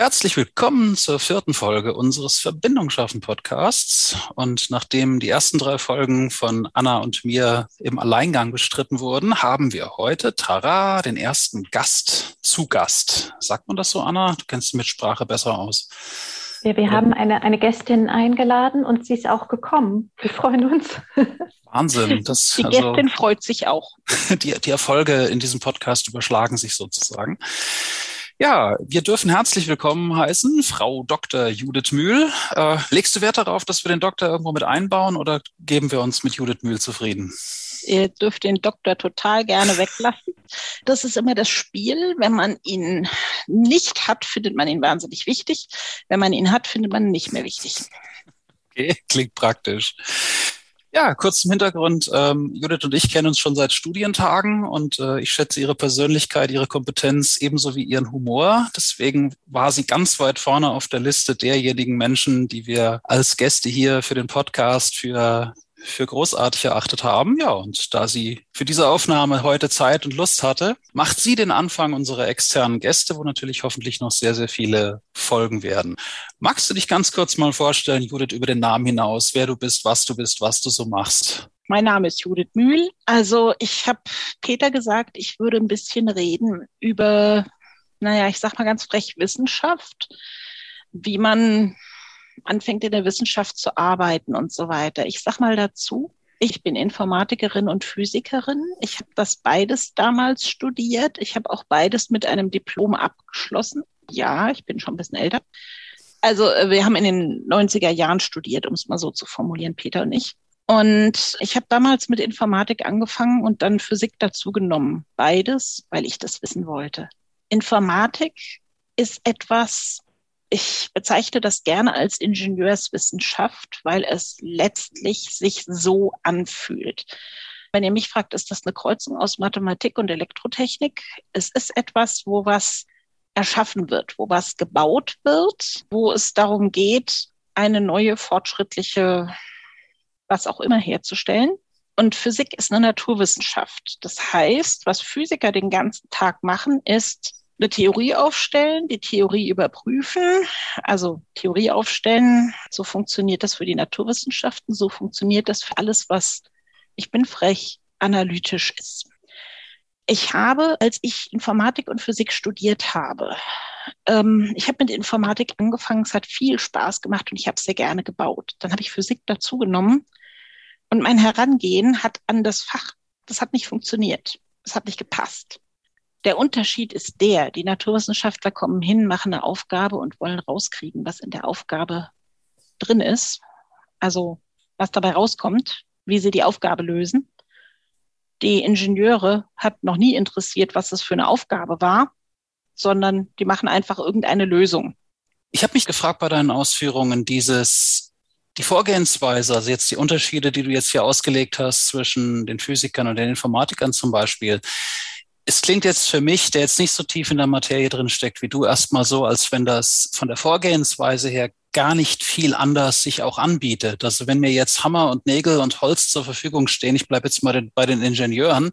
Herzlich willkommen zur vierten Folge unseres Verbindung schaffen Podcasts. Und nachdem die ersten drei Folgen von Anna und mir im Alleingang bestritten wurden, haben wir heute, Tara, den ersten Gast zu Gast. Sagt man das so, Anna? Du kennst dich mit Sprache besser aus. Ja, wir haben eine, eine Gästin eingeladen und sie ist auch gekommen. Wir freuen uns. Wahnsinn. Das, die also, Gästin freut sich auch. Die, die Erfolge in diesem Podcast überschlagen sich sozusagen. Ja, wir dürfen herzlich willkommen heißen, Frau Dr. Judith Mühl. Äh, legst du Wert darauf, dass wir den Doktor irgendwo mit einbauen oder geben wir uns mit Judith Mühl zufrieden? Ihr dürft den Doktor total gerne weglassen. Das ist immer das Spiel. Wenn man ihn nicht hat, findet man ihn wahnsinnig wichtig. Wenn man ihn hat, findet man ihn nicht mehr wichtig. Okay, klingt praktisch. Ja, kurz zum Hintergrund. Ähm, Judith und ich kennen uns schon seit Studientagen und äh, ich schätze ihre Persönlichkeit, ihre Kompetenz ebenso wie ihren Humor. Deswegen war sie ganz weit vorne auf der Liste derjenigen Menschen, die wir als Gäste hier für den Podcast für für großartig erachtet haben. Ja, und da sie für diese Aufnahme heute Zeit und Lust hatte, macht sie den Anfang unserer externen Gäste, wo natürlich hoffentlich noch sehr, sehr viele folgen werden. Magst du dich ganz kurz mal vorstellen, Judith, über den Namen hinaus, wer du bist, was du bist, was du so machst? Mein Name ist Judith Mühl. Also ich habe Peter gesagt, ich würde ein bisschen reden über, naja, ich sag mal ganz frech, Wissenschaft, wie man anfängt in der Wissenschaft zu arbeiten und so weiter. Ich sag mal dazu, ich bin Informatikerin und Physikerin. Ich habe das beides damals studiert. Ich habe auch beides mit einem Diplom abgeschlossen. Ja, ich bin schon ein bisschen älter. Also äh, wir haben in den 90er Jahren studiert, um es mal so zu formulieren, Peter und ich. Und ich habe damals mit Informatik angefangen und dann Physik dazu genommen. Beides, weil ich das wissen wollte. Informatik ist etwas, ich bezeichne das gerne als Ingenieurswissenschaft, weil es letztlich sich so anfühlt. Wenn ihr mich fragt, ist das eine Kreuzung aus Mathematik und Elektrotechnik? Es ist etwas, wo was erschaffen wird, wo was gebaut wird, wo es darum geht, eine neue fortschrittliche, was auch immer herzustellen. Und Physik ist eine Naturwissenschaft. Das heißt, was Physiker den ganzen Tag machen, ist eine Theorie aufstellen, die Theorie überprüfen, also Theorie aufstellen. So funktioniert das für die Naturwissenschaften, so funktioniert das für alles, was, ich bin frech, analytisch ist. Ich habe, als ich Informatik und Physik studiert habe, ähm, ich habe mit Informatik angefangen, es hat viel Spaß gemacht und ich habe sehr gerne gebaut. Dann habe ich Physik dazu genommen und mein Herangehen hat an das Fach, das hat nicht funktioniert. Das hat nicht gepasst. Der Unterschied ist der, die Naturwissenschaftler kommen hin, machen eine Aufgabe und wollen rauskriegen, was in der Aufgabe drin ist. Also was dabei rauskommt, wie sie die Aufgabe lösen. Die Ingenieure hat noch nie interessiert, was das für eine Aufgabe war, sondern die machen einfach irgendeine Lösung. Ich habe mich gefragt bei deinen Ausführungen, dieses, die Vorgehensweise, also jetzt die Unterschiede, die du jetzt hier ausgelegt hast zwischen den Physikern und den Informatikern zum Beispiel es klingt jetzt für mich, der jetzt nicht so tief in der Materie drin steckt wie du, erstmal so, als wenn das von der Vorgehensweise her gar nicht viel anders sich auch anbietet. Also wenn mir jetzt Hammer und Nägel und Holz zur Verfügung stehen, ich bleibe jetzt mal bei den Ingenieuren,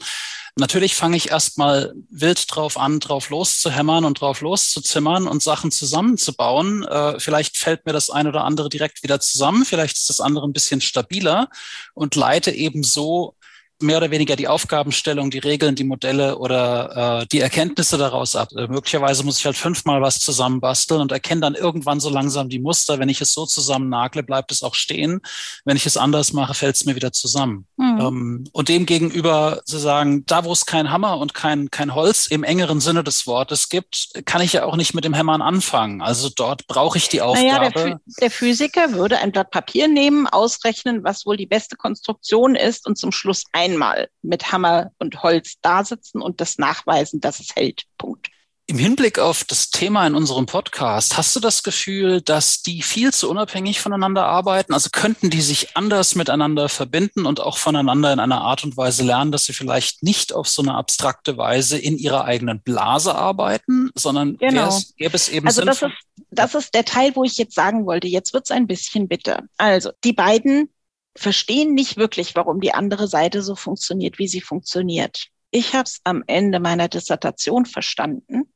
natürlich fange ich erstmal wild drauf an, drauf loszuhämmern und drauf loszuzimmern und Sachen zusammenzubauen. Äh, vielleicht fällt mir das eine oder andere direkt wieder zusammen, vielleicht ist das andere ein bisschen stabiler und leite eben so mehr oder weniger die Aufgabenstellung, die Regeln, die Modelle oder äh, die Erkenntnisse daraus ab. Äh, möglicherweise muss ich halt fünfmal was zusammenbasteln und erkenne dann irgendwann so langsam die Muster. Wenn ich es so zusammennagle, bleibt es auch stehen. Wenn ich es anders mache, fällt es mir wieder zusammen. Mhm. Ähm, und demgegenüber zu sagen, da wo es kein Hammer und kein, kein Holz im engeren Sinne des Wortes gibt, kann ich ja auch nicht mit dem Hämmern anfangen. Also dort brauche ich die Aufgabe. Naja, der, der Physiker würde ein Blatt Papier nehmen, ausrechnen, was wohl die beste Konstruktion ist und zum Schluss ein einmal mit Hammer und Holz da sitzen und das nachweisen, dass es hält. Punkt. Im Hinblick auf das Thema in unserem Podcast, hast du das Gefühl, dass die viel zu unabhängig voneinander arbeiten? Also könnten die sich anders miteinander verbinden und auch voneinander in einer Art und Weise lernen, dass sie vielleicht nicht auf so eine abstrakte Weise in ihrer eigenen Blase arbeiten, sondern genau. gäbe es eben also das ist, das ist der Teil, wo ich jetzt sagen wollte, jetzt wird es ein bisschen bitter. Also die beiden verstehen nicht wirklich, warum die andere Seite so funktioniert, wie sie funktioniert. Ich habe es am Ende meiner Dissertation verstanden.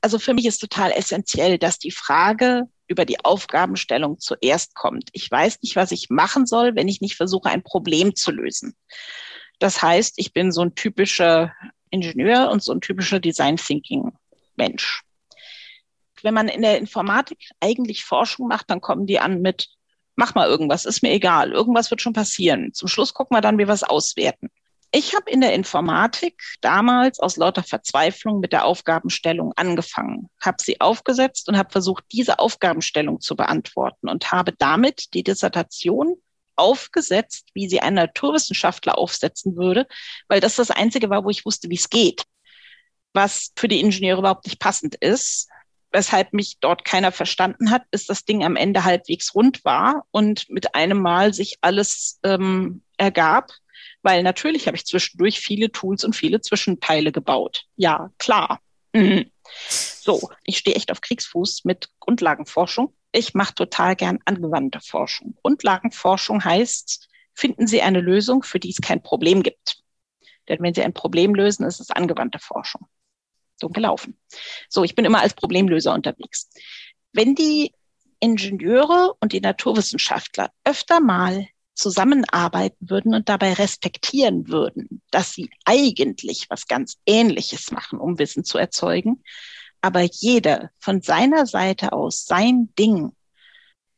Also für mich ist total essentiell, dass die Frage über die Aufgabenstellung zuerst kommt. Ich weiß nicht, was ich machen soll, wenn ich nicht versuche, ein Problem zu lösen. Das heißt, ich bin so ein typischer Ingenieur und so ein typischer Design Thinking Mensch. Wenn man in der Informatik eigentlich Forschung macht, dann kommen die an mit, mach mal irgendwas, ist mir egal, irgendwas wird schon passieren. Zum Schluss gucken wir dann, wie wir es auswerten. Ich habe in der Informatik damals aus lauter Verzweiflung mit der Aufgabenstellung angefangen, habe sie aufgesetzt und habe versucht, diese Aufgabenstellung zu beantworten und habe damit die Dissertation aufgesetzt, wie sie ein Naturwissenschaftler aufsetzen würde, weil das das Einzige war, wo ich wusste, wie es geht, was für die Ingenieure überhaupt nicht passend ist. Weshalb mich dort keiner verstanden hat, bis das Ding am Ende halbwegs rund war und mit einem Mal sich alles ähm, ergab, weil natürlich habe ich zwischendurch viele Tools und viele Zwischenteile gebaut. Ja, klar. Mhm. So, ich stehe echt auf Kriegsfuß mit Grundlagenforschung ich mache total gern angewandte Forschung. Grundlagenforschung heißt, finden Sie eine Lösung, für die es kein Problem gibt. Denn wenn Sie ein Problem lösen, ist es angewandte Forschung. So gelaufen. So, ich bin immer als Problemlöser unterwegs. Wenn die Ingenieure und die Naturwissenschaftler öfter mal zusammenarbeiten würden und dabei respektieren würden, dass sie eigentlich was ganz Ähnliches machen, um Wissen zu erzeugen, aber jeder von seiner Seite aus sein Ding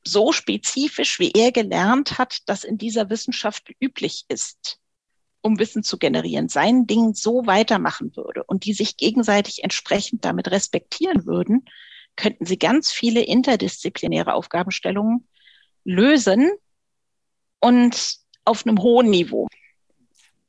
so spezifisch, wie er gelernt hat, das in dieser Wissenschaft üblich ist, um Wissen zu generieren, sein Ding so weitermachen würde und die sich gegenseitig entsprechend damit respektieren würden, könnten sie ganz viele interdisziplinäre Aufgabenstellungen lösen und auf einem hohen Niveau.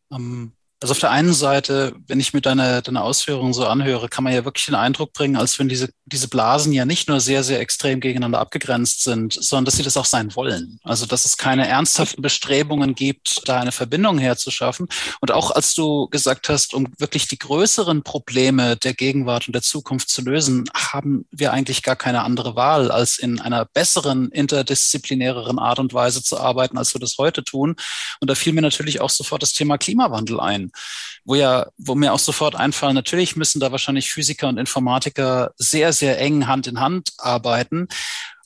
Um, also auf der einen Seite, wenn ich mir deine, deine Ausführungen so anhöre, kann man ja wirklich den Eindruck bringen, als wenn diese, diese Blasen ja nicht nur sehr, sehr extrem gegeneinander abgegrenzt sind, sondern dass sie das auch sein wollen. Also dass es keine ernsthaften Bestrebungen gibt, da eine Verbindung herzuschaffen. Und auch als du gesagt hast, um wirklich die größeren Probleme der Gegenwart und der Zukunft zu lösen, haben wir eigentlich gar keine andere Wahl, als in einer besseren, interdisziplinäreren Art und Weise zu arbeiten, als wir das heute tun. Und da fiel mir natürlich auch sofort das Thema Klimawandel ein wo ja, wo mir auch sofort einfallen, natürlich müssen da wahrscheinlich Physiker und Informatiker sehr, sehr eng Hand in Hand arbeiten.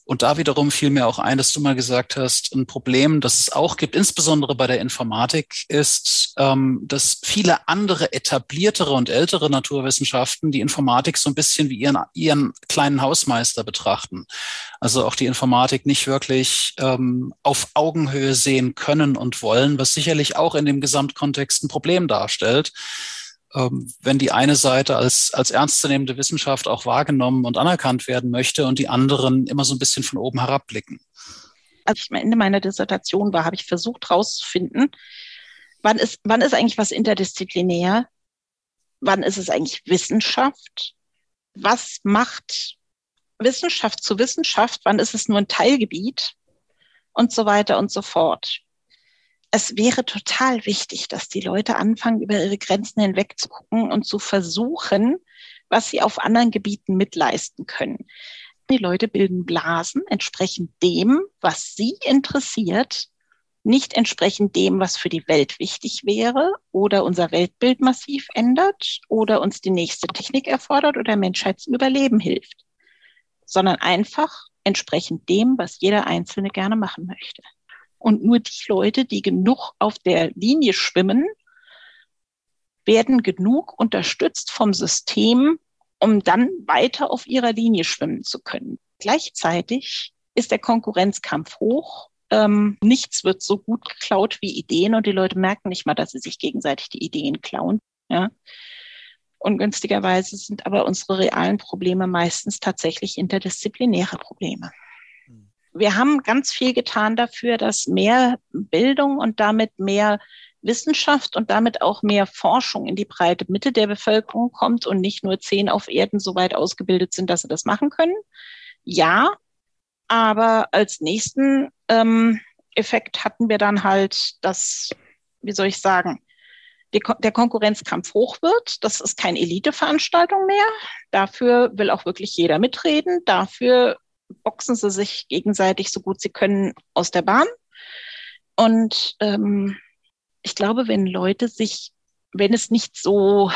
Und da wiederum fiel mir auch ein, dass du mal gesagt hast, ein Problem, das es auch gibt, insbesondere bei der Informatik, ist, ähm, dass viele andere etabliertere und ältere Naturwissenschaften die Informatik so ein bisschen wie ihren, ihren kleinen Hausmeister betrachten. Also auch die Informatik nicht wirklich ähm, auf Augenhöhe sehen können und wollen, was sicherlich auch in dem Gesamtkontext ein Problem darstellt wenn die eine Seite als, als ernstzunehmende Wissenschaft auch wahrgenommen und anerkannt werden möchte und die anderen immer so ein bisschen von oben herabblicken. Als ich am Ende meiner Dissertation war, habe ich versucht herauszufinden, wann ist, wann ist eigentlich was interdisziplinär? Wann ist es eigentlich Wissenschaft? Was macht Wissenschaft zu Wissenschaft? Wann ist es nur ein Teilgebiet? Und so weiter und so fort es wäre total wichtig, dass die Leute anfangen, über ihre Grenzen hinweg zu gucken und zu versuchen, was sie auf anderen Gebieten mitleisten können. Die Leute bilden Blasen entsprechend dem, was sie interessiert, nicht entsprechend dem, was für die Welt wichtig wäre oder unser Weltbild massiv ändert oder uns die nächste Technik erfordert oder Menschheit zum Überleben hilft, sondern einfach entsprechend dem, was jeder Einzelne gerne machen möchte. Und nur die Leute, die genug auf der Linie schwimmen, werden genug unterstützt vom System, um dann weiter auf ihrer Linie schwimmen zu können. Gleichzeitig ist der Konkurrenzkampf hoch. Ähm, nichts wird so gut geklaut wie Ideen und die Leute merken nicht mal, dass sie sich gegenseitig die Ideen klauen. Ja. Ungünstigerweise sind aber unsere realen Probleme meistens tatsächlich interdisziplinäre Probleme wir haben ganz viel getan dafür, dass mehr Bildung und damit mehr Wissenschaft und damit auch mehr Forschung in die breite Mitte der Bevölkerung kommt und nicht nur zehn auf Erden so weit ausgebildet sind, dass sie das machen können. Ja, aber als nächsten ähm, Effekt hatten wir dann halt, dass, wie soll ich sagen, die, der Konkurrenzkampf hoch wird. Das ist keine Eliteveranstaltung mehr. Dafür will auch wirklich jeder mitreden. Dafür boxen sie sich gegenseitig so gut sie können aus der Bahn. Und ähm, ich glaube, wenn Leute sich, wenn es nicht so,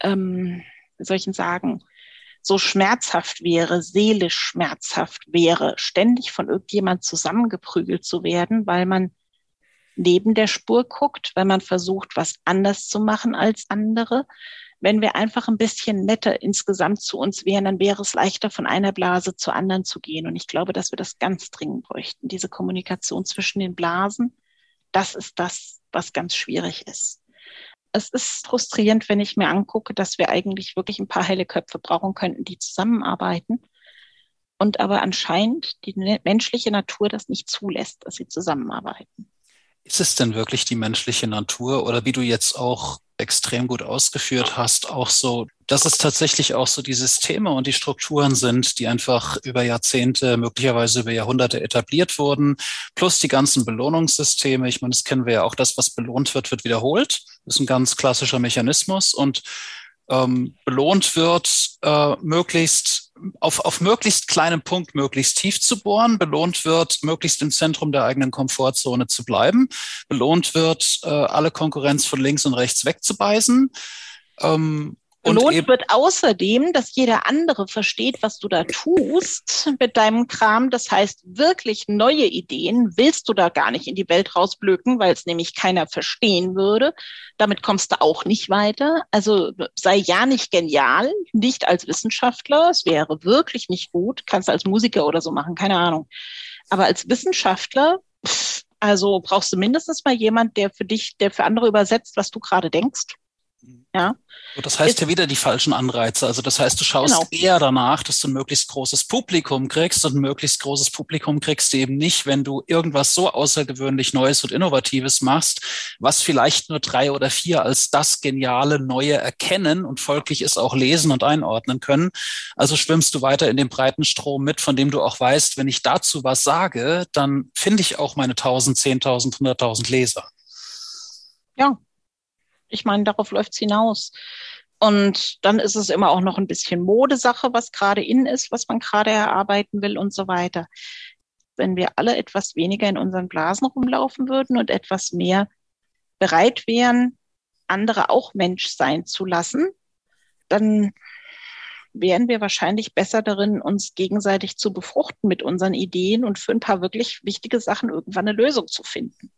ähm, wie soll ich denn sagen, so schmerzhaft wäre, seelisch schmerzhaft wäre, ständig von irgendjemand zusammengeprügelt zu werden, weil man neben der Spur guckt, wenn man versucht, was anders zu machen als andere. Wenn wir einfach ein bisschen netter insgesamt zu uns wären, dann wäre es leichter, von einer Blase zur anderen zu gehen. Und ich glaube, dass wir das ganz dringend bräuchten, diese Kommunikation zwischen den Blasen. Das ist das, was ganz schwierig ist es ist frustrierend, wenn ich mir angucke, dass wir eigentlich wirklich ein paar helle Köpfe brauchen könnten, die zusammenarbeiten. Und aber anscheinend die menschliche Natur das nicht zulässt, dass sie zusammenarbeiten. Ist es denn wirklich die menschliche Natur oder wie du jetzt auch extrem gut ausgeführt hast, auch so, dass es tatsächlich auch so die Systeme und die Strukturen sind, die einfach über Jahrzehnte, möglicherweise über Jahrhunderte etabliert wurden, plus die ganzen Belohnungssysteme. Ich meine, das kennen wir ja auch, das, was belohnt wird, wird wiederholt. Das ist ein ganz klassischer Mechanismus und ähm, belohnt wird, äh, möglichst auf, auf möglichst kleinem Punkt möglichst tief zu bohren, belohnt wird, möglichst im Zentrum der eigenen Komfortzone zu bleiben, belohnt wird, äh, alle Konkurrenz von links und rechts wegzubeißen. Ähm, Belohnt wird außerdem, dass jeder andere versteht, was du da tust mit deinem Kram. Das heißt, wirklich neue Ideen willst du da gar nicht in die Welt rausblöken, weil es nämlich keiner verstehen würde. Damit kommst du auch nicht weiter. Also sei ja nicht genial, nicht als Wissenschaftler. Es wäre wirklich nicht gut. Kannst du als Musiker oder so machen, keine Ahnung. Aber als Wissenschaftler, also brauchst du mindestens mal jemand, der für dich, der für andere übersetzt, was du gerade denkst ja. Das heißt ja wieder die falschen Anreize. Also das heißt, du schaust genau. eher danach, dass du ein möglichst großes Publikum kriegst und ein möglichst großes Publikum kriegst du eben nicht, wenn du irgendwas so außergewöhnlich Neues und Innovatives machst, was vielleicht nur drei oder vier als das geniale Neue erkennen und folglich es auch lesen und einordnen können. Also schwimmst du weiter in dem breiten Strom mit, von dem du auch weißt, wenn ich dazu was sage, dann finde ich auch meine 1000, 10.000, 100.000 Leser. Ja, ich meine, darauf läuft es hinaus. Und dann ist es immer auch noch ein bisschen Modesache, was gerade in ist, was man gerade erarbeiten will und so weiter. Wenn wir alle etwas weniger in unseren Blasen rumlaufen würden und etwas mehr bereit wären, andere auch Mensch sein zu lassen, dann wären wir wahrscheinlich besser darin, uns gegenseitig zu befruchten mit unseren Ideen und für ein paar wirklich wichtige Sachen irgendwann eine Lösung zu finden.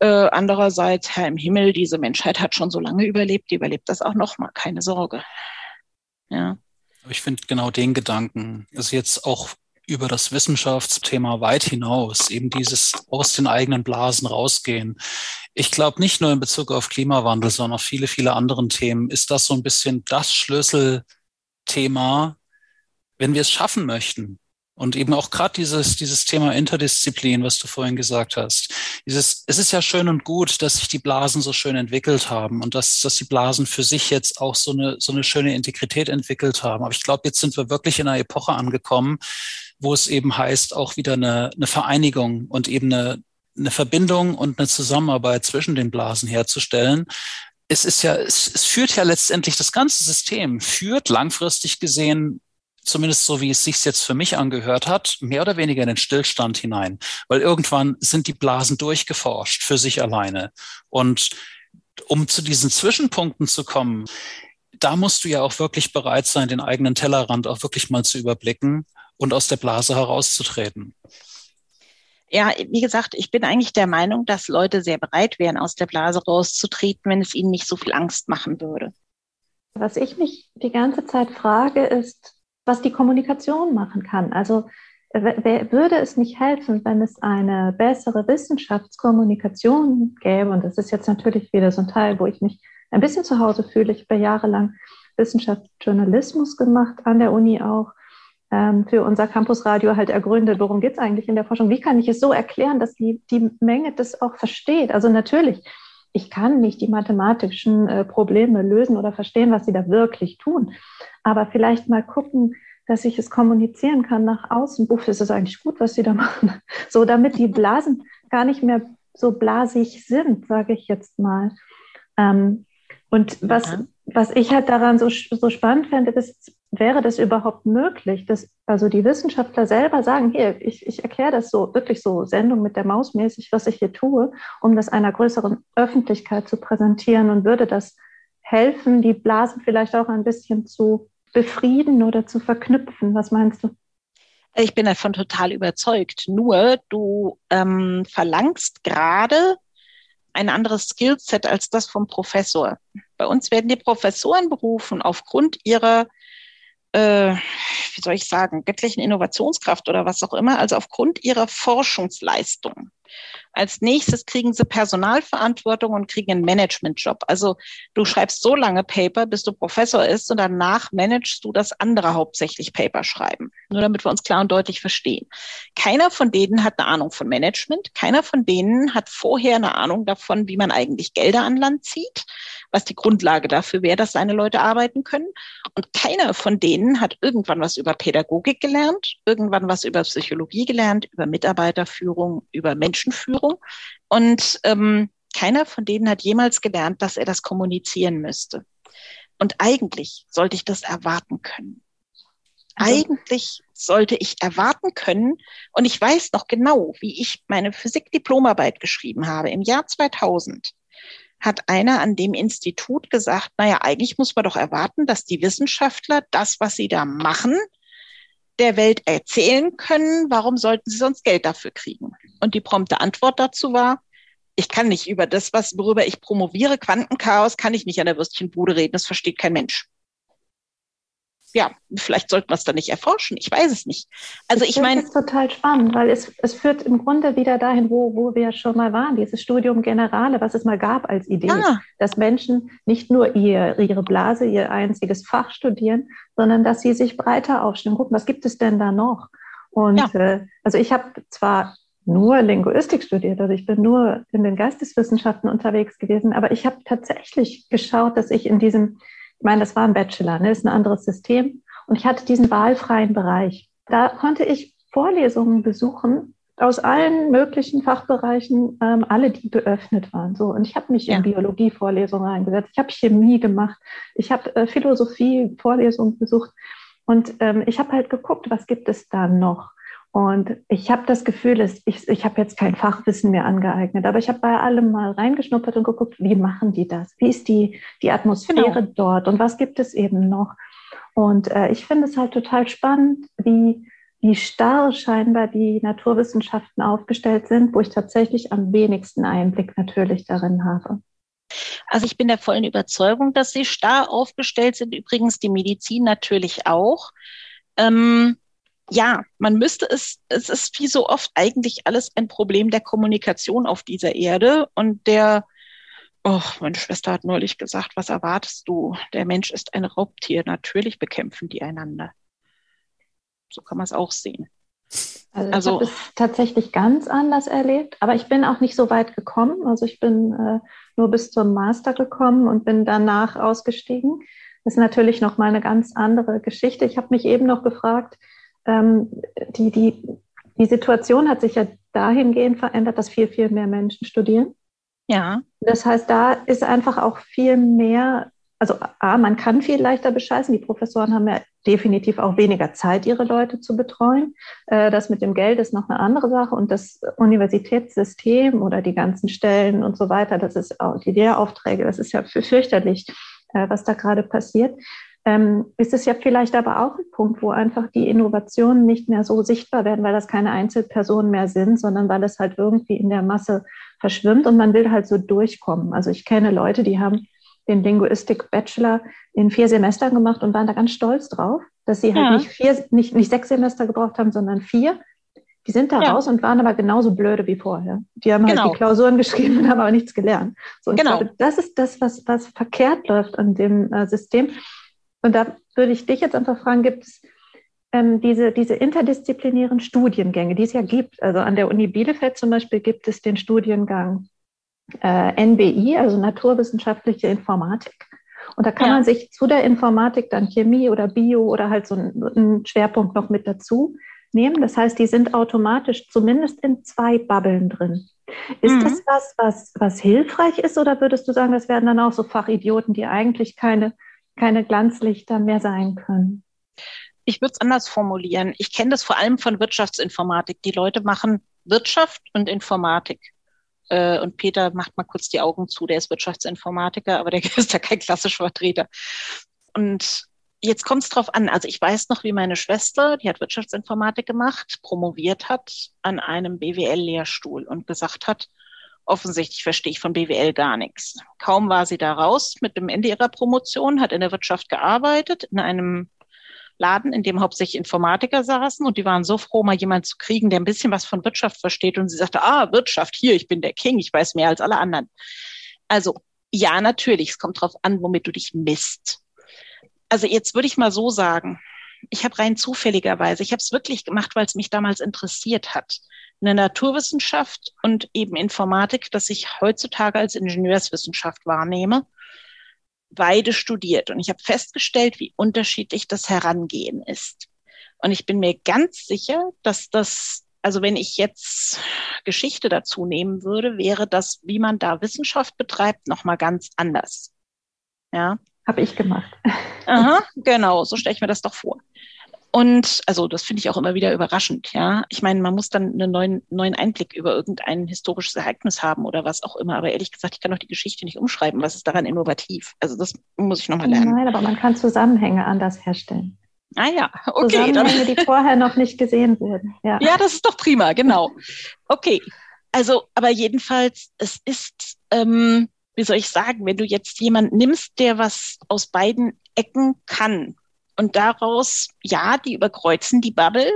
Äh, andererseits, Herr im Himmel, diese Menschheit hat schon so lange überlebt, die überlebt das auch noch mal, keine Sorge. Ja. Ich finde genau den Gedanken ist jetzt auch über das Wissenschaftsthema weit hinaus, eben dieses aus den eigenen Blasen rausgehen. Ich glaube, nicht nur in Bezug auf Klimawandel, sondern auf viele, viele anderen Themen ist das so ein bisschen das Schlüsselthema, wenn wir es schaffen möchten, und eben auch gerade dieses, dieses Thema Interdisziplin, was du vorhin gesagt hast. Dieses, es ist ja schön und gut, dass sich die Blasen so schön entwickelt haben und dass, dass die Blasen für sich jetzt auch so eine, so eine schöne Integrität entwickelt haben. Aber ich glaube, jetzt sind wir wirklich in einer Epoche angekommen, wo es eben heißt, auch wieder eine, eine Vereinigung und eben eine, eine Verbindung und eine Zusammenarbeit zwischen den Blasen herzustellen, es ist ja, es, es führt ja letztendlich das ganze System, führt langfristig gesehen zumindest so wie es sich jetzt für mich angehört hat, mehr oder weniger in den Stillstand hinein, weil irgendwann sind die Blasen durchgeforscht für sich alleine. Und um zu diesen Zwischenpunkten zu kommen, da musst du ja auch wirklich bereit sein, den eigenen Tellerrand auch wirklich mal zu überblicken und aus der Blase herauszutreten. Ja, wie gesagt, ich bin eigentlich der Meinung, dass Leute sehr bereit wären, aus der Blase rauszutreten, wenn es ihnen nicht so viel Angst machen würde. Was ich mich die ganze Zeit frage, ist, was die Kommunikation machen kann. Also würde es nicht helfen, wenn es eine bessere Wissenschaftskommunikation gäbe? Und das ist jetzt natürlich wieder so ein Teil, wo ich mich ein bisschen zu Hause fühle. Ich habe jahrelang Wissenschaftsjournalismus gemacht an der Uni auch ähm, für unser Campusradio halt ergründet, worum geht es eigentlich in der Forschung? Wie kann ich es so erklären, dass die, die Menge das auch versteht? Also natürlich, ich kann nicht die mathematischen äh, Probleme lösen oder verstehen, was sie da wirklich tun aber vielleicht mal gucken, dass ich es kommunizieren kann nach außen. Buff, ist es eigentlich gut, was Sie da machen? So, damit die Blasen gar nicht mehr so blasig sind, sage ich jetzt mal. Ähm, und was, was ich halt daran so, so spannend fände, ist, wäre das überhaupt möglich, dass also die Wissenschaftler selber sagen, hier, ich, ich erkläre das so, wirklich so Sendung mit der Maus mäßig, was ich hier tue, um das einer größeren Öffentlichkeit zu präsentieren und würde das helfen, die Blasen vielleicht auch ein bisschen zu befrieden oder zu verknüpfen? Was meinst du? Ich bin davon total überzeugt. Nur du ähm, verlangst gerade ein anderes Skillset als das vom Professor. Bei uns werden die Professoren berufen aufgrund ihrer, äh, wie soll ich sagen, göttlichen Innovationskraft oder was auch immer, also aufgrund ihrer Forschungsleistung. Als nächstes kriegen sie Personalverantwortung und kriegen einen Managementjob. Also du schreibst so lange Paper, bis du Professor ist und danach managst du das andere hauptsächlich Paper schreiben. Nur damit wir uns klar und deutlich verstehen. Keiner von denen hat eine Ahnung von Management. Keiner von denen hat vorher eine Ahnung davon, wie man eigentlich Gelder an Land zieht, was die Grundlage dafür wäre, dass seine Leute arbeiten können. Und keiner von denen hat irgendwann was über Pädagogik gelernt, irgendwann was über Psychologie gelernt, über Mitarbeiterführung, über Menschenführung Führung. Und ähm, keiner von denen hat jemals gelernt, dass er das kommunizieren müsste. Und eigentlich sollte ich das erwarten können. Also, eigentlich sollte ich erwarten können, und ich weiß noch genau, wie ich meine Physik-Diplomarbeit geschrieben habe im Jahr 2000 hat einer an dem Institut gesagt, naja, eigentlich muss man doch erwarten, dass die Wissenschaftler das, was sie da machen, der Welt erzählen können. Warum sollten sie sonst Geld dafür kriegen? Und die prompte Antwort dazu war, ich kann nicht über das, was, worüber ich promoviere, Quantenchaos, kann ich nicht an der Würstchenbude reden. Das versteht kein Mensch ja, vielleicht sollten wir es dann nicht erforschen. Ich weiß es nicht. Also ich, ich meine. Das ist total spannend, weil es, es führt im Grunde wieder dahin, wo, wo wir schon mal waren, dieses Studium Generale, was es mal gab als Idee, ja. dass Menschen nicht nur ihr, ihre Blase, ihr einziges Fach studieren, sondern dass sie sich breiter aufstellen. Gucken, was gibt es denn da noch? Und ja. äh, also ich habe zwar nur Linguistik studiert, also ich bin nur in den Geisteswissenschaften unterwegs gewesen, aber ich habe tatsächlich geschaut, dass ich in diesem ich meine, das war ein Bachelor, ne? ist ein anderes System. Und ich hatte diesen wahlfreien Bereich. Da konnte ich Vorlesungen besuchen aus allen möglichen Fachbereichen, ähm, alle, die geöffnet waren. So, und ich habe mich ja. in Biologie-Vorlesungen eingesetzt. Ich habe Chemie gemacht. Ich habe äh, Philosophie-Vorlesungen besucht. Und ähm, ich habe halt geguckt, was gibt es da noch? Und ich habe das Gefühl, ich, ich habe jetzt kein Fachwissen mehr angeeignet, aber ich habe bei allem mal reingeschnuppert und geguckt, wie machen die das? Wie ist die, die Atmosphäre genau. dort und was gibt es eben noch? Und äh, ich finde es halt total spannend, wie, wie starr scheinbar die Naturwissenschaften aufgestellt sind, wo ich tatsächlich am wenigsten Einblick natürlich darin habe. Also ich bin der vollen Überzeugung, dass sie starr aufgestellt sind. Übrigens die Medizin natürlich auch. Ähm, ja, man müsste es, es ist wie so oft eigentlich alles ein Problem der Kommunikation auf dieser Erde und der, oh, meine Schwester hat neulich gesagt, was erwartest du? Der Mensch ist ein Raubtier, natürlich bekämpfen die einander. So kann man es auch sehen. Also ich also, habe es tatsächlich ganz anders erlebt, aber ich bin auch nicht so weit gekommen. Also ich bin äh, nur bis zum Master gekommen und bin danach ausgestiegen. Das ist natürlich noch mal eine ganz andere Geschichte. Ich habe mich eben noch gefragt, ähm, die, die, die Situation hat sich ja dahingehend verändert, dass viel, viel mehr Menschen studieren. Ja. Das heißt, da ist einfach auch viel mehr, also A, man kann viel leichter bescheißen. Die Professoren haben ja definitiv auch weniger Zeit, ihre Leute zu betreuen. Äh, das mit dem Geld ist noch eine andere Sache und das Universitätssystem oder die ganzen Stellen und so weiter, das ist auch die Lehraufträge, das ist ja fürchterlich, äh, was da gerade passiert ähm, ist es ja vielleicht aber auch ein Punkt, wo einfach die Innovationen nicht mehr so sichtbar werden, weil das keine Einzelpersonen mehr sind, sondern weil es halt irgendwie in der Masse verschwimmt und man will halt so durchkommen. Also ich kenne Leute, die haben den Linguistik-Bachelor in vier Semestern gemacht und waren da ganz stolz drauf, dass sie halt ja. nicht, vier, nicht, nicht sechs Semester gebraucht haben, sondern vier. Die sind da ja. raus und waren aber genauso blöde wie vorher. Die haben genau. halt die Klausuren geschrieben und haben aber nichts gelernt. So, genau. Glaube, das ist das, was, was verkehrt läuft an dem äh, System. Und da würde ich dich jetzt einfach fragen, gibt es ähm, diese, diese interdisziplinären Studiengänge, die es ja gibt? Also an der Uni Bielefeld zum Beispiel gibt es den Studiengang äh, NBI, also Naturwissenschaftliche Informatik. Und da kann ja. man sich zu der Informatik dann Chemie oder Bio oder halt so einen Schwerpunkt noch mit dazu nehmen. Das heißt, die sind automatisch zumindest in zwei Bubbeln drin. Ist mhm. das was, was, was hilfreich ist oder würdest du sagen, das werden dann auch so Fachidioten, die eigentlich keine keine Glanzlichter mehr sein können. Ich würde es anders formulieren. Ich kenne das vor allem von Wirtschaftsinformatik. Die Leute machen Wirtschaft und Informatik. Äh, und Peter macht mal kurz die Augen zu, der ist Wirtschaftsinformatiker, aber der ist ja kein klassischer Vertreter. Und jetzt kommt es drauf an. Also ich weiß noch, wie meine Schwester, die hat Wirtschaftsinformatik gemacht, promoviert hat an einem BWL-Lehrstuhl und gesagt hat, offensichtlich verstehe ich von BWL gar nichts. Kaum war sie da raus mit dem Ende ihrer Promotion, hat in der Wirtschaft gearbeitet, in einem Laden, in dem hauptsächlich Informatiker saßen und die waren so froh, mal jemanden zu kriegen, der ein bisschen was von Wirtschaft versteht. Und sie sagte, ah, Wirtschaft, hier, ich bin der King, ich weiß mehr als alle anderen. Also ja, natürlich, es kommt drauf an, womit du dich misst. Also jetzt würde ich mal so sagen, ich habe rein zufälligerweise, ich habe es wirklich gemacht, weil es mich damals interessiert hat. Eine Naturwissenschaft und eben Informatik, das ich heutzutage als Ingenieurswissenschaft wahrnehme, beide studiert. Und ich habe festgestellt, wie unterschiedlich das Herangehen ist. Und ich bin mir ganz sicher, dass das, also wenn ich jetzt Geschichte dazu nehmen würde, wäre das, wie man da Wissenschaft betreibt, nochmal ganz anders. Ja. Habe ich gemacht. Aha, genau, so stelle ich mir das doch vor. Und also das finde ich auch immer wieder überraschend, ja. Ich meine, man muss dann einen neuen, neuen Einblick über irgendein historisches Ereignis haben oder was auch immer. Aber ehrlich gesagt, ich kann doch die Geschichte nicht umschreiben. Was ist daran innovativ? Also das muss ich nochmal lernen. Nein, aber man kann Zusammenhänge anders herstellen. Ah ja, okay. Zusammenhänge, die vorher noch nicht gesehen wurden. Ja. ja, das ist doch prima, genau. Okay. Also, aber jedenfalls, es ist, ähm, wie soll ich sagen, wenn du jetzt jemanden nimmst, der was aus beiden Ecken kann und daraus, ja, die überkreuzen die Bubble.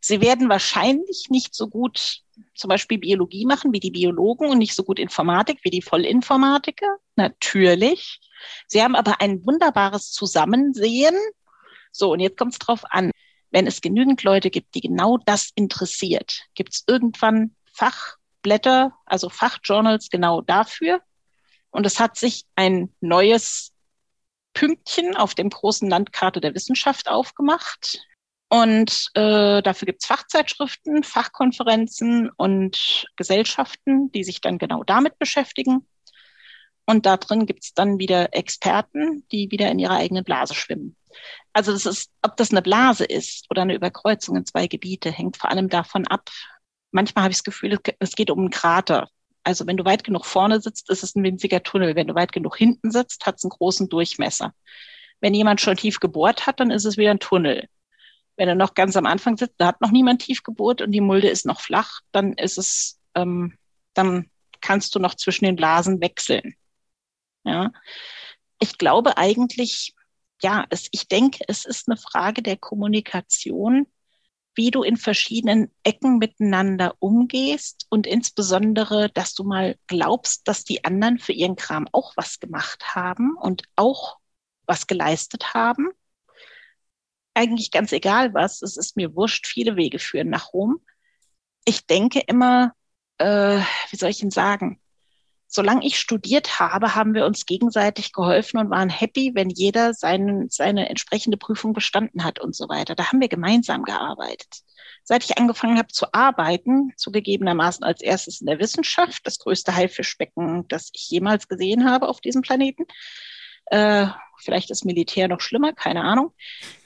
Sie werden wahrscheinlich nicht so gut zum Beispiel Biologie machen wie die Biologen und nicht so gut Informatik wie die Vollinformatiker. Natürlich. Sie haben aber ein wunderbares Zusammensehen. So, und jetzt kommt es drauf an. Wenn es genügend Leute gibt, die genau das interessiert, gibt es irgendwann Fachblätter, also Fachjournals genau dafür. Und es hat sich ein neues Pünktchen auf dem großen Landkarte der Wissenschaft aufgemacht. Und äh, dafür gibt's Fachzeitschriften, Fachkonferenzen und Gesellschaften, die sich dann genau damit beschäftigen. Und da drin gibt's dann wieder Experten, die wieder in ihrer eigenen Blase schwimmen. Also das ist, ob das eine Blase ist oder eine Überkreuzung in zwei Gebiete, hängt vor allem davon ab. Manchmal habe ich das Gefühl, es geht um einen Krater. Also wenn du weit genug vorne sitzt, ist es ein winziger Tunnel. Wenn du weit genug hinten sitzt, hat es einen großen Durchmesser. Wenn jemand schon tief gebohrt hat, dann ist es wieder ein Tunnel. Wenn er noch ganz am Anfang sitzt, da hat noch niemand tief gebohrt und die Mulde ist noch flach, dann ist es, ähm, dann kannst du noch zwischen den Blasen wechseln. Ja, ich glaube eigentlich, ja, es, ich denke, es ist eine Frage der Kommunikation wie du in verschiedenen Ecken miteinander umgehst und insbesondere, dass du mal glaubst, dass die anderen für ihren Kram auch was gemacht haben und auch was geleistet haben. Eigentlich ganz egal was, es ist mir wurscht, viele Wege führen nach Rom. Ich denke immer, äh, wie soll ich ihn sagen? Solange ich studiert habe, haben wir uns gegenseitig geholfen und waren happy, wenn jeder seine, seine entsprechende Prüfung bestanden hat und so weiter. Da haben wir gemeinsam gearbeitet. Seit ich angefangen habe zu arbeiten, zugegebenermaßen als erstes in der Wissenschaft, das größte Haifischbecken, das ich jemals gesehen habe auf diesem Planeten. Äh, vielleicht ist Militär noch schlimmer, keine Ahnung.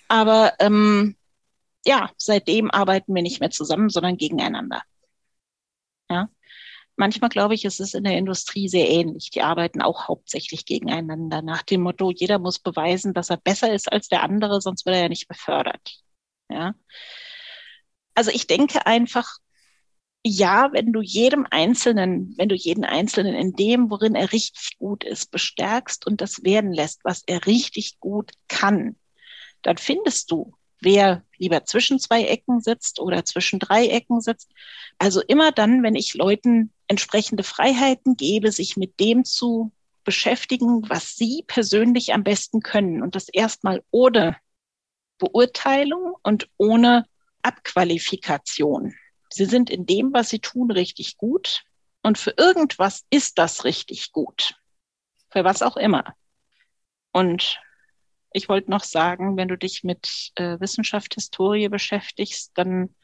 Aber ähm, ja, seitdem arbeiten wir nicht mehr zusammen, sondern gegeneinander. Ja. Manchmal glaube ich, es ist in der Industrie sehr ähnlich. Die arbeiten auch hauptsächlich gegeneinander nach dem Motto, jeder muss beweisen, dass er besser ist als der andere, sonst wird er ja nicht befördert. Ja. Also ich denke einfach, ja, wenn du jedem Einzelnen, wenn du jeden Einzelnen in dem, worin er richtig gut ist, bestärkst und das werden lässt, was er richtig gut kann, dann findest du wer lieber zwischen zwei Ecken sitzt oder zwischen drei Ecken sitzt. Also immer dann, wenn ich Leuten entsprechende Freiheiten gebe, sich mit dem zu beschäftigen, was sie persönlich am besten können und das erstmal ohne Beurteilung und ohne Abqualifikation. Sie sind in dem, was sie tun, richtig gut und für irgendwas ist das richtig gut. Für was auch immer. Und ich wollte noch sagen, wenn du dich mit äh, Wissenschaft, Historie beschäftigst, dann,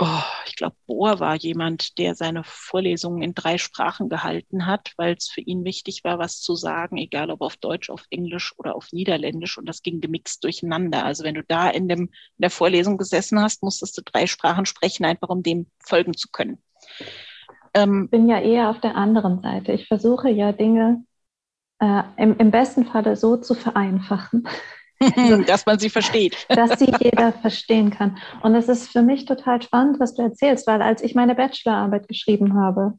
oh, ich glaube, Bohr war jemand, der seine Vorlesungen in drei Sprachen gehalten hat, weil es für ihn wichtig war, was zu sagen, egal ob auf Deutsch, auf Englisch oder auf Niederländisch. Und das ging gemixt durcheinander. Also wenn du da in, dem, in der Vorlesung gesessen hast, musstest du drei Sprachen sprechen, einfach um dem folgen zu können. Ähm, ich bin ja eher auf der anderen Seite. Ich versuche ja Dinge äh, im, im besten Falle so zu vereinfachen, also, dass man sie versteht. dass sie jeder verstehen kann. Und es ist für mich total spannend, was du erzählst, weil als ich meine Bachelorarbeit geschrieben habe,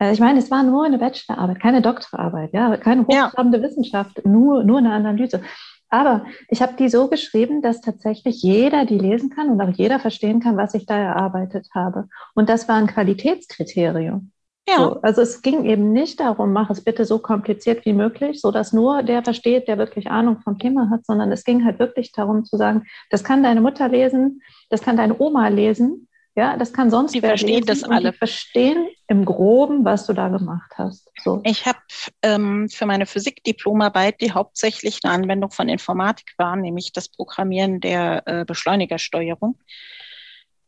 äh, ich meine, es war nur eine Bachelorarbeit, keine Doktorarbeit, ja, keine hochtrabende ja. Wissenschaft, nur, nur eine Analyse. Aber ich habe die so geschrieben, dass tatsächlich jeder die lesen kann und auch jeder verstehen kann, was ich da erarbeitet habe. Und das war ein Qualitätskriterium. Ja. So, also es ging eben nicht darum, mach es bitte so kompliziert wie möglich, so dass nur der versteht, der wirklich Ahnung vom Thema hat, sondern es ging halt wirklich darum zu sagen, das kann deine Mutter lesen, das kann deine Oma lesen, ja, das kann sonst die verstehen das alle. Die verstehen im Groben, was du da gemacht hast. So. Ich habe ähm, für meine Physikdiplomarbeit, die hauptsächlich eine Anwendung von Informatik war, nämlich das Programmieren der äh, Beschleunigersteuerung,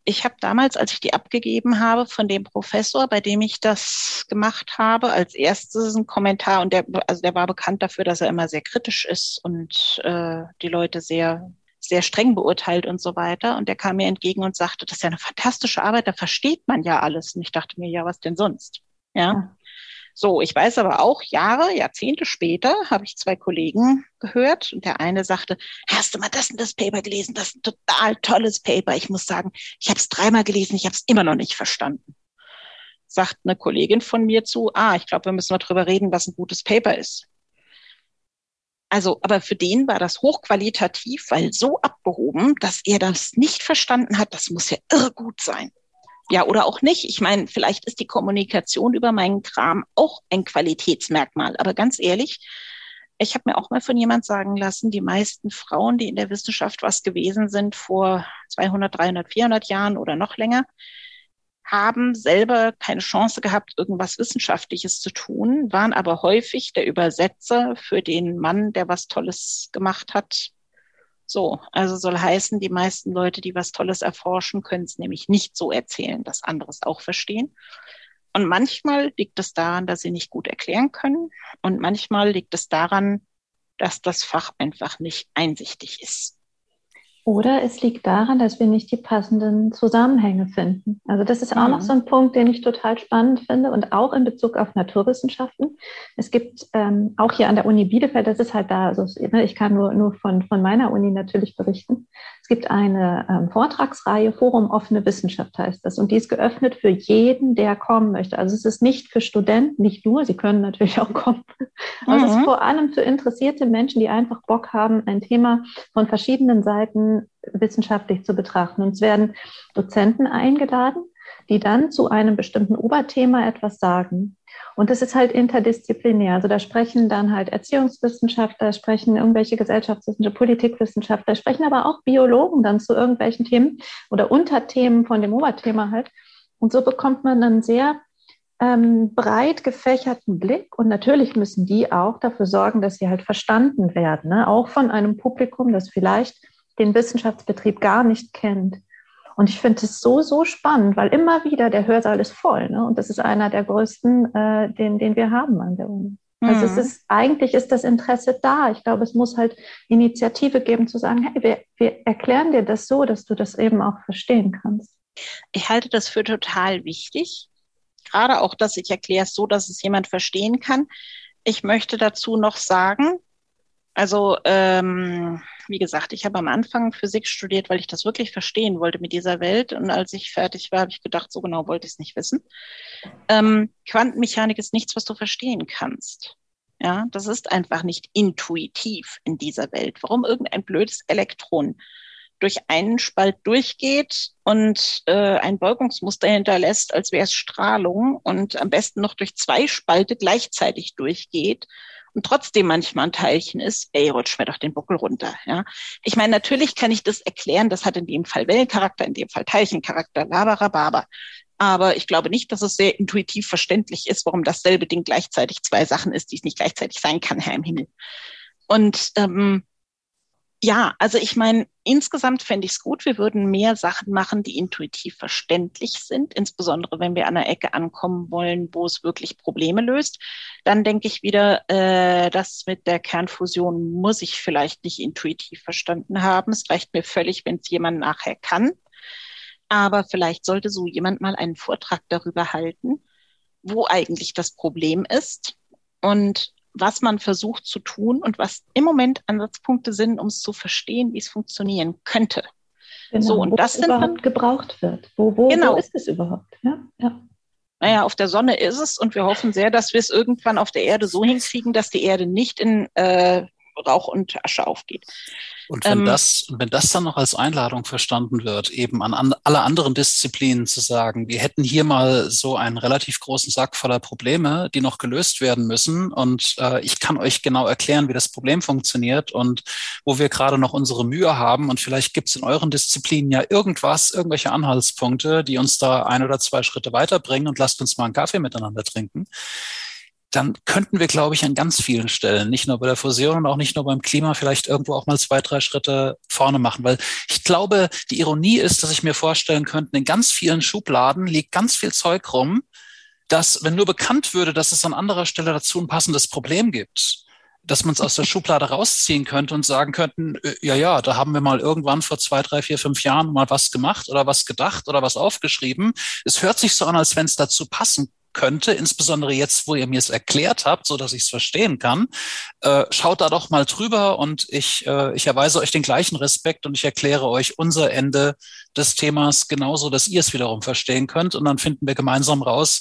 ich habe damals, als ich die abgegeben habe, von dem Professor, bei dem ich das gemacht habe, als erstes einen Kommentar und der, also der war bekannt dafür, dass er immer sehr kritisch ist und äh, die Leute sehr sehr streng beurteilt und so weiter. Und der kam mir entgegen und sagte, das ist ja eine fantastische Arbeit, da versteht man ja alles. Und ich dachte mir, ja, was denn sonst? Ja. So, ich weiß aber auch, Jahre, Jahrzehnte später habe ich zwei Kollegen gehört und der eine sagte, hast du mal das und das Paper gelesen? Das ist ein total tolles Paper. Ich muss sagen, ich habe es dreimal gelesen, ich habe es immer noch nicht verstanden. Sagt eine Kollegin von mir zu, ah, ich glaube, wir müssen mal drüber reden, was ein gutes Paper ist. Also, aber für den war das hochqualitativ, weil so abgehoben, dass er das nicht verstanden hat, das muss ja irre gut sein. Ja, oder auch nicht. Ich meine, vielleicht ist die Kommunikation über meinen Kram auch ein Qualitätsmerkmal. Aber ganz ehrlich, ich habe mir auch mal von jemand sagen lassen, die meisten Frauen, die in der Wissenschaft was gewesen sind vor 200, 300, 400 Jahren oder noch länger, haben selber keine Chance gehabt, irgendwas Wissenschaftliches zu tun, waren aber häufig der Übersetzer für den Mann, der was Tolles gemacht hat, so, also soll heißen, die meisten Leute, die was Tolles erforschen, können es nämlich nicht so erzählen, dass andere es auch verstehen. Und manchmal liegt es daran, dass sie nicht gut erklären können. Und manchmal liegt es daran, dass das Fach einfach nicht einsichtig ist. Oder es liegt daran, dass wir nicht die passenden Zusammenhänge finden. Also das ist auch mhm. noch so ein Punkt, den ich total spannend finde und auch in Bezug auf Naturwissenschaften. Es gibt ähm, auch hier an der Uni Bielefeld, das ist halt da, also ne, ich kann nur, nur von, von meiner Uni natürlich berichten. Es gibt eine ähm, Vortragsreihe, Forum offene Wissenschaft heißt das. Und die ist geöffnet für jeden, der kommen möchte. Also es ist nicht für Studenten, nicht nur, sie können natürlich auch kommen. Aber mhm. es ist mhm. vor allem für interessierte Menschen, die einfach Bock haben, ein Thema von verschiedenen Seiten wissenschaftlich zu betrachten. Und es werden Dozenten eingeladen, die dann zu einem bestimmten Oberthema etwas sagen. Und es ist halt interdisziplinär. Also da sprechen dann halt Erziehungswissenschaftler, sprechen irgendwelche Gesellschaftswissenschaftler, Politikwissenschaftler, sprechen aber auch Biologen dann zu irgendwelchen Themen oder Unterthemen von dem Oberthema halt. Und so bekommt man einen sehr ähm, breit gefächerten Blick. Und natürlich müssen die auch dafür sorgen, dass sie halt verstanden werden, ne? auch von einem Publikum, das vielleicht den Wissenschaftsbetrieb gar nicht kennt. Und ich finde es so, so spannend, weil immer wieder der Hörsaal ist voll. Ne? Und das ist einer der größten, äh, den, den wir haben an der Uni. Also es mhm. ist, eigentlich ist das Interesse da. Ich glaube, es muss halt Initiative geben zu sagen, hey, wir, wir erklären dir das so, dass du das eben auch verstehen kannst. Ich halte das für total wichtig. Gerade auch, dass ich erkläre es so, dass es jemand verstehen kann. Ich möchte dazu noch sagen, also ähm, wie gesagt, ich habe am Anfang Physik studiert, weil ich das wirklich verstehen wollte mit dieser Welt. Und als ich fertig war, habe ich gedacht, so genau wollte ich es nicht wissen. Ähm, Quantenmechanik ist nichts, was du verstehen kannst. Ja, das ist einfach nicht intuitiv in dieser Welt. Warum irgendein blödes Elektron durch einen Spalt durchgeht und äh, ein Beugungsmuster hinterlässt, als wäre es Strahlung und am besten noch durch zwei Spalte gleichzeitig durchgeht und trotzdem manchmal ein Teilchen ist, ey, rutsch mir doch den Buckel runter. Ja, Ich meine, natürlich kann ich das erklären, das hat in dem Fall Wellencharakter, in dem Fall Teilchencharakter, laberababa. Aber ich glaube nicht, dass es sehr intuitiv verständlich ist, warum dasselbe Ding gleichzeitig zwei Sachen ist, die es nicht gleichzeitig sein kann, Herr im Himmel. Und ähm, ja, also ich meine, insgesamt fände ich es gut, wir würden mehr Sachen machen, die intuitiv verständlich sind, insbesondere wenn wir an einer Ecke ankommen wollen, wo es wirklich Probleme löst. Dann denke ich wieder, äh, das mit der Kernfusion muss ich vielleicht nicht intuitiv verstanden haben. Es reicht mir völlig, wenn es jemand nachher kann. Aber vielleicht sollte so jemand mal einen Vortrag darüber halten, wo eigentlich das Problem ist und was man versucht zu tun und was im Moment Ansatzpunkte sind, um es zu verstehen, wie es funktionieren könnte. Genau, so, und wo das es überhaupt gebraucht wird. Wo, wo, genau. wo ist es überhaupt? Ja, ja. Naja, auf der Sonne ist es und wir hoffen sehr, dass wir es irgendwann auf der Erde so hinkriegen, dass die Erde nicht in äh, Rauch und Asche aufgeht. Und wenn ähm, das, wenn das dann noch als Einladung verstanden wird, eben an, an alle anderen Disziplinen zu sagen, wir hätten hier mal so einen relativ großen Sack voller Probleme, die noch gelöst werden müssen. Und äh, ich kann euch genau erklären, wie das Problem funktioniert und wo wir gerade noch unsere Mühe haben. Und vielleicht gibt es in euren Disziplinen ja irgendwas, irgendwelche Anhaltspunkte, die uns da ein oder zwei Schritte weiterbringen und lasst uns mal einen Kaffee miteinander trinken dann könnten wir, glaube ich, an ganz vielen Stellen, nicht nur bei der Fusion und auch nicht nur beim Klima, vielleicht irgendwo auch mal zwei, drei Schritte vorne machen. Weil ich glaube, die Ironie ist, dass ich mir vorstellen könnte, in ganz vielen Schubladen liegt ganz viel Zeug rum, dass, wenn nur bekannt würde, dass es an anderer Stelle dazu ein passendes Problem gibt, dass man es aus der Schublade rausziehen könnte und sagen könnten, äh, ja, ja, da haben wir mal irgendwann vor zwei, drei, vier, fünf Jahren mal was gemacht oder was gedacht oder was aufgeschrieben. Es hört sich so an, als wenn es dazu passen könnte, insbesondere jetzt, wo ihr mir es erklärt habt, so dass ich es verstehen kann. Äh, schaut da doch mal drüber und ich, äh, ich erweise euch den gleichen Respekt und ich erkläre euch unser Ende des Themas genauso, dass ihr es wiederum verstehen könnt und dann finden wir gemeinsam raus,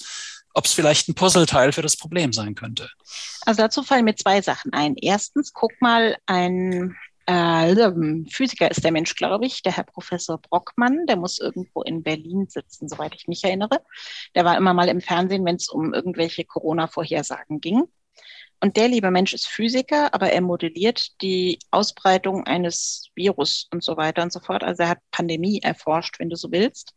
ob es vielleicht ein Puzzleteil für das Problem sein könnte. Also dazu fallen mir zwei Sachen ein. Erstens, guck mal ein äh, Physiker ist der Mensch, glaube ich, der Herr Professor Brockmann, der muss irgendwo in Berlin sitzen, soweit ich mich erinnere. Der war immer mal im Fernsehen, wenn es um irgendwelche Corona-Vorhersagen ging. Und der liebe Mensch ist Physiker, aber er modelliert die Ausbreitung eines Virus und so weiter und so fort. Also er hat Pandemie erforscht, wenn du so willst.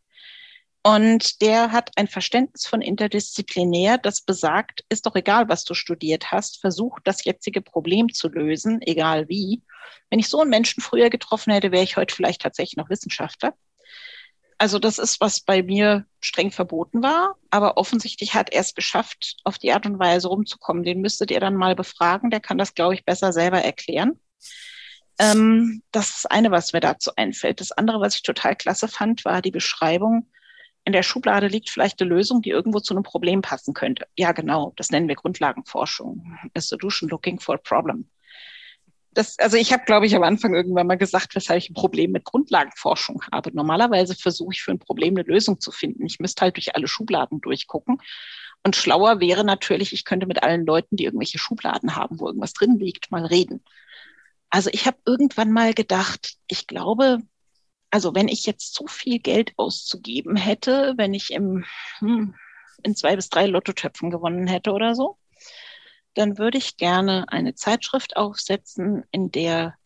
Und der hat ein Verständnis von interdisziplinär, das besagt, ist doch egal, was du studiert hast, versuch das jetzige Problem zu lösen, egal wie. Wenn ich so einen Menschen früher getroffen hätte, wäre ich heute vielleicht tatsächlich noch Wissenschaftler. Also das ist, was bei mir streng verboten war, aber offensichtlich hat er es geschafft, auf die Art und Weise rumzukommen. Den müsstet ihr dann mal befragen, der kann das, glaube ich, besser selber erklären. Ähm, das ist eine, was mir dazu einfällt. Das andere, was ich total klasse fand, war die Beschreibung, in der Schublade liegt vielleicht eine Lösung, die irgendwo zu einem Problem passen könnte. Ja, genau, das nennen wir Grundlagenforschung. A solution looking for a problem das, also ich habe, glaube ich, am Anfang irgendwann mal gesagt, weshalb ich ein Problem mit Grundlagenforschung habe. Normalerweise versuche ich für ein Problem eine Lösung zu finden. Ich müsste halt durch alle Schubladen durchgucken. Und schlauer wäre natürlich, ich könnte mit allen Leuten, die irgendwelche Schubladen haben, wo irgendwas drin liegt, mal reden. Also ich habe irgendwann mal gedacht, ich glaube, also wenn ich jetzt so viel Geld auszugeben hätte, wenn ich im, hm, in zwei bis drei Lottotöpfen gewonnen hätte oder so, dann würde ich gerne eine Zeitschrift aufsetzen, in der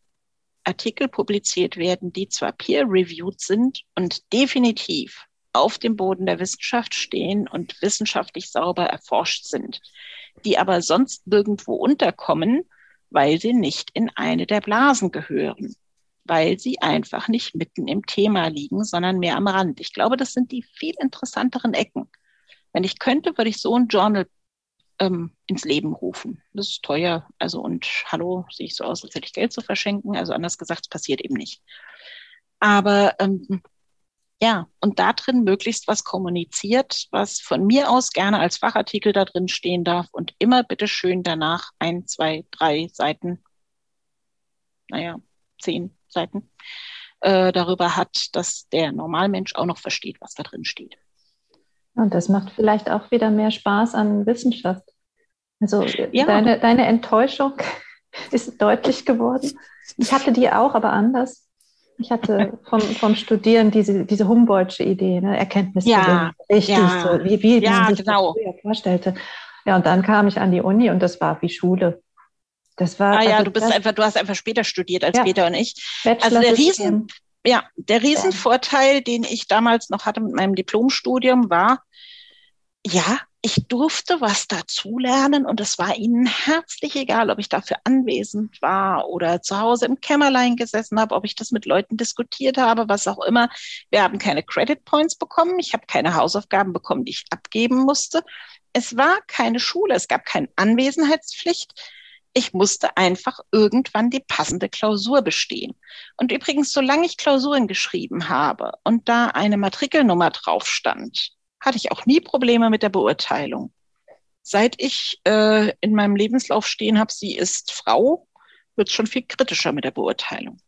Artikel publiziert werden, die zwar peer-reviewed sind und definitiv auf dem Boden der Wissenschaft stehen und wissenschaftlich sauber erforscht sind, die aber sonst nirgendwo unterkommen, weil sie nicht in eine der Blasen gehören, weil sie einfach nicht mitten im Thema liegen, sondern mehr am Rand. Ich glaube, das sind die viel interessanteren Ecken. Wenn ich könnte, würde ich so ein Journal ähm, ins Leben rufen. Das ist teuer. Also und hallo, sehe ich so aus, als hätte ich Geld zu verschenken. Also anders gesagt, es passiert eben nicht. Aber ähm, ja, und da drin möglichst was kommuniziert, was von mir aus gerne als Fachartikel da drin stehen darf und immer bitte schön danach ein, zwei, drei Seiten, naja, zehn Seiten äh, darüber hat, dass der Normalmensch auch noch versteht, was da drin steht. Und das macht vielleicht auch wieder mehr Spaß an Wissenschaft. Also ja. deine, deine Enttäuschung ist deutlich geworden. Ich hatte die auch, aber anders. Ich hatte vom, vom Studieren diese, diese Humboldtsche Idee, ne? Erkenntnisse ja, richtig, ja, so, wie, wie ja, man sich genau. das vorstellte. Ja, und dann kam ich an die Uni und das war wie Schule. Das war. Ah ja, also du bist das, einfach, du hast einfach später studiert als ja, Peter und ich. Also der Riesen, ja, der Riesenvorteil, den ich damals noch hatte mit meinem Diplomstudium, war, ja, ich durfte was dazulernen und es war ihnen herzlich egal, ob ich dafür anwesend war oder zu Hause im Kämmerlein gesessen habe, ob ich das mit Leuten diskutiert habe, was auch immer. Wir haben keine Credit Points bekommen. Ich habe keine Hausaufgaben bekommen, die ich abgeben musste. Es war keine Schule. Es gab keine Anwesenheitspflicht. Ich musste einfach irgendwann die passende Klausur bestehen. Und übrigens, solange ich Klausuren geschrieben habe und da eine Matrikelnummer drauf stand, hatte ich auch nie Probleme mit der Beurteilung. seit ich äh, in meinem Lebenslauf stehen habe, sie ist Frau, wird es schon viel kritischer mit der Beurteilung.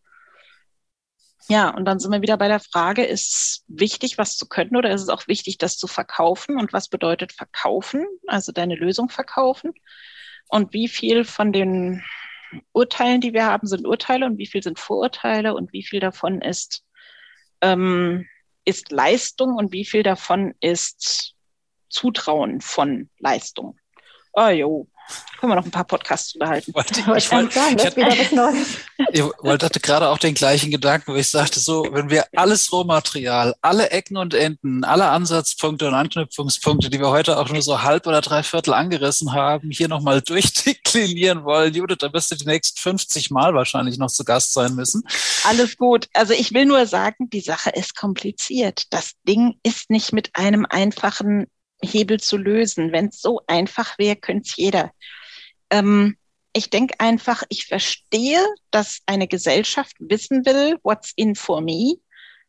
Ja, und dann sind wir wieder bei der Frage, ist wichtig, was zu können oder ist es auch wichtig, das zu verkaufen? Und was bedeutet verkaufen? Also deine Lösung verkaufen. Und wie viel von den Urteilen, die wir haben, sind Urteile? Und wie viel sind Vorurteile? Und wie viel davon ist, ähm, ist Leistung? Und wie viel davon ist Zutrauen von Leistung. Oh jo, können wir noch ein paar Podcasts unterhalten. Wollte, ich, ich, wollte, sagen, das ich, wieder was Neues. ich wollte, hatte gerade auch den gleichen Gedanken, wo ich sagte, so, wenn wir alles Rohmaterial, alle Ecken und Enden, alle Ansatzpunkte und Anknüpfungspunkte, die wir heute auch nur so halb oder drei Viertel angerissen haben, hier nochmal durchdeklinieren wollen, Judith, da wirst du die nächsten 50 Mal wahrscheinlich noch zu Gast sein müssen. Alles gut. Also ich will nur sagen, die Sache ist kompliziert. Das Ding ist nicht mit einem einfachen Hebel zu lösen. Wenn es so einfach wäre, könnte es jeder. Ähm, ich denke einfach, ich verstehe, dass eine Gesellschaft wissen will, what's in for me,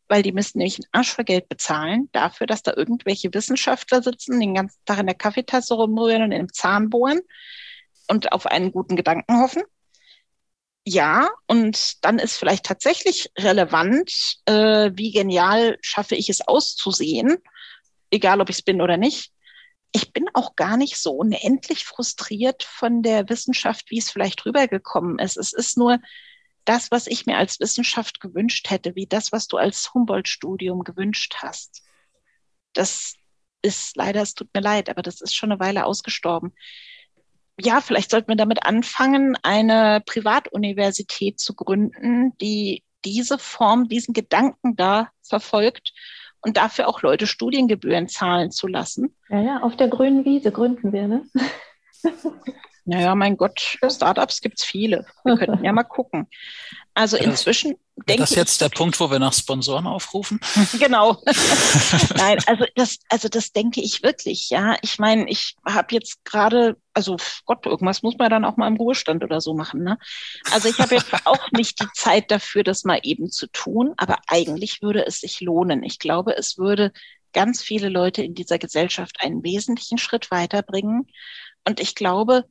weil die müssen nämlich einen Arsch für Geld bezahlen dafür, dass da irgendwelche Wissenschaftler sitzen, den ganzen Tag in der Kaffeetasse rumrühren und in dem Zahn bohren und auf einen guten Gedanken hoffen. Ja, und dann ist vielleicht tatsächlich relevant, äh, wie genial schaffe ich es auszusehen egal ob ich es bin oder nicht. Ich bin auch gar nicht so unendlich frustriert von der Wissenschaft, wie es vielleicht rübergekommen ist. Es ist nur das, was ich mir als Wissenschaft gewünscht hätte, wie das, was du als Humboldt-Studium gewünscht hast. Das ist leider, es tut mir leid, aber das ist schon eine Weile ausgestorben. Ja, vielleicht sollten wir damit anfangen, eine Privatuniversität zu gründen, die diese Form, diesen Gedanken da verfolgt und dafür auch Leute Studiengebühren zahlen zu lassen. Ja, ja, auf der grünen Wiese gründen wir, ne? Naja, mein Gott, Startups gibt's viele. Wir könnten ja mal gucken. Also inzwischen denke ich. Das ist jetzt der Punkt, wo wir nach Sponsoren aufrufen? genau. Nein, also das, also das denke ich wirklich, ja. Ich meine, ich habe jetzt gerade, also Gott, irgendwas muss man dann auch mal im Ruhestand oder so machen, ne? Also ich habe jetzt auch nicht die Zeit dafür, das mal eben zu tun, aber eigentlich würde es sich lohnen. Ich glaube, es würde ganz viele Leute in dieser Gesellschaft einen wesentlichen Schritt weiterbringen. Und ich glaube,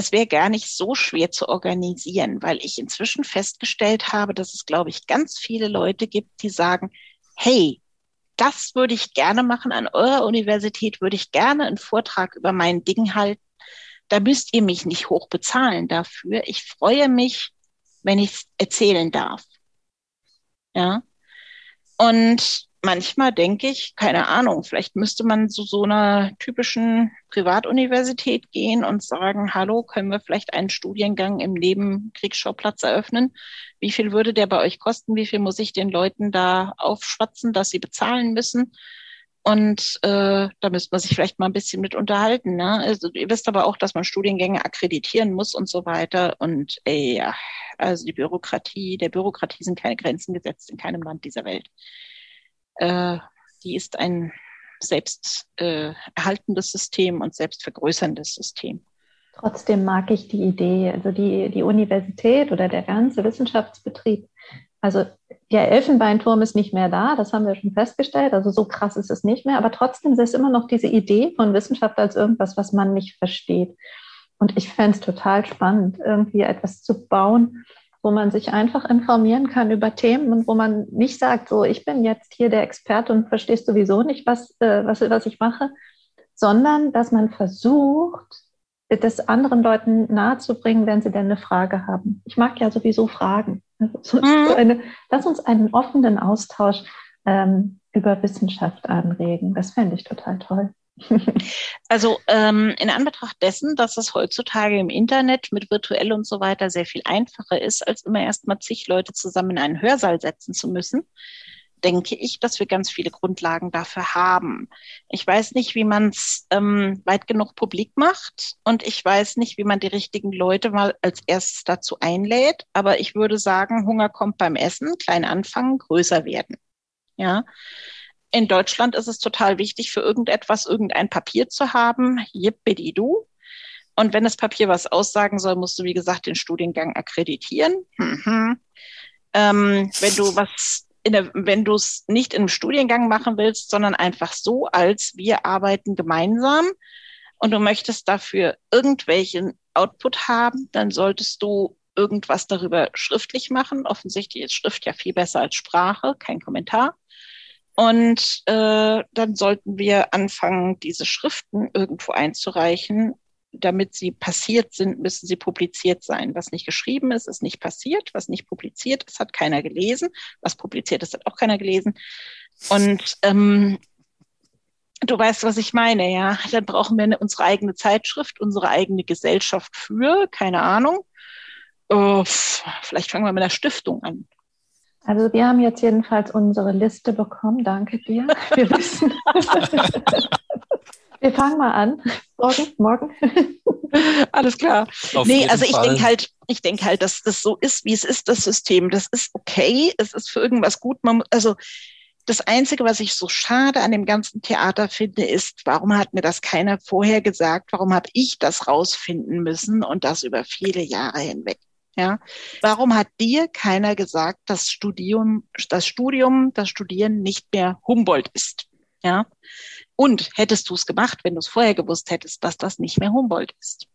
es wäre gar nicht so schwer zu organisieren, weil ich inzwischen festgestellt habe, dass es, glaube ich, ganz viele Leute gibt, die sagen, hey, das würde ich gerne machen an eurer Universität, würde ich gerne einen Vortrag über mein Ding halten. Da müsst ihr mich nicht hoch bezahlen dafür. Ich freue mich, wenn ich es erzählen darf. Ja. Und manchmal denke ich, keine Ahnung, vielleicht müsste man zu so einer typischen Privatuniversität gehen und sagen, hallo, können wir vielleicht einen Studiengang im Nebenkriegsschauplatz eröffnen? Wie viel würde der bei euch kosten? Wie viel muss ich den Leuten da aufschwatzen, dass sie bezahlen müssen? Und äh, da müsste man sich vielleicht mal ein bisschen mit unterhalten. Ne? Also ihr wisst aber auch, dass man Studiengänge akkreditieren muss und so weiter. Und ey, ja, also die Bürokratie, der Bürokratie sind keine Grenzen gesetzt in keinem Land dieser Welt äh, die ist ein selbst äh, erhaltendes System und selbst vergrößerndes System. Trotzdem mag ich die Idee, also die, die Universität oder der ganze Wissenschaftsbetrieb. Also der Elfenbeinturm ist nicht mehr da, das haben wir schon festgestellt. Also so krass ist es nicht mehr, aber trotzdem ist es immer noch diese Idee von Wissenschaft als irgendwas, was man nicht versteht. Und ich fände es total spannend, irgendwie etwas zu bauen, wo man sich einfach informieren kann über Themen und wo man nicht sagt, so, ich bin jetzt hier der Experte und verstehst sowieso nicht, was, äh, was, was ich mache, sondern dass man versucht, das anderen Leuten nahezubringen, wenn sie denn eine Frage haben. Ich mag ja sowieso Fragen. Also mhm. eine, lass uns einen offenen Austausch ähm, über Wissenschaft anregen. Das fände ich total toll. Also ähm, in Anbetracht dessen, dass es heutzutage im Internet mit virtuell und so weiter sehr viel einfacher ist, als immer erst mal zig Leute zusammen in einen Hörsaal setzen zu müssen, denke ich, dass wir ganz viele Grundlagen dafür haben. Ich weiß nicht, wie man es ähm, weit genug publik macht und ich weiß nicht, wie man die richtigen Leute mal als erstes dazu einlädt, aber ich würde sagen, Hunger kommt beim Essen, klein anfangen, größer werden. Ja, in Deutschland ist es total wichtig, für irgendetwas irgendein Papier zu haben. Jippidi-du. Und wenn das Papier was aussagen soll, musst du, wie gesagt, den Studiengang akkreditieren. Mhm. Ähm, wenn du was in der, wenn du es nicht im Studiengang machen willst, sondern einfach so, als wir arbeiten gemeinsam, und du möchtest dafür irgendwelchen Output haben, dann solltest du irgendwas darüber schriftlich machen. Offensichtlich ist Schrift ja viel besser als Sprache, kein Kommentar. Und äh, dann sollten wir anfangen, diese Schriften irgendwo einzureichen. Damit sie passiert sind, müssen sie publiziert sein. Was nicht geschrieben ist, ist nicht passiert. Was nicht publiziert ist, hat keiner gelesen. Was publiziert ist, hat auch keiner gelesen. Und ähm, du weißt, was ich meine, ja. Dann brauchen wir eine, unsere eigene Zeitschrift, unsere eigene Gesellschaft für, keine Ahnung. Oh, vielleicht fangen wir mit einer Stiftung an. Also wir haben jetzt jedenfalls unsere Liste bekommen. Danke dir. Wir wissen. wir fangen mal an. Morgen, morgen. Alles klar. Auf nee, also ich denke halt, ich denke halt, dass das so ist, wie es ist, das System. Das ist okay. Es ist für irgendwas gut. Man, also das Einzige, was ich so schade an dem ganzen Theater finde, ist, warum hat mir das keiner vorher gesagt? Warum habe ich das rausfinden müssen und das über viele Jahre hinweg? Ja, warum hat dir keiner gesagt, dass Studium, das Studium, das Studieren nicht mehr Humboldt ist? Ja, und hättest du es gemacht, wenn du es vorher gewusst hättest, dass das nicht mehr Humboldt ist?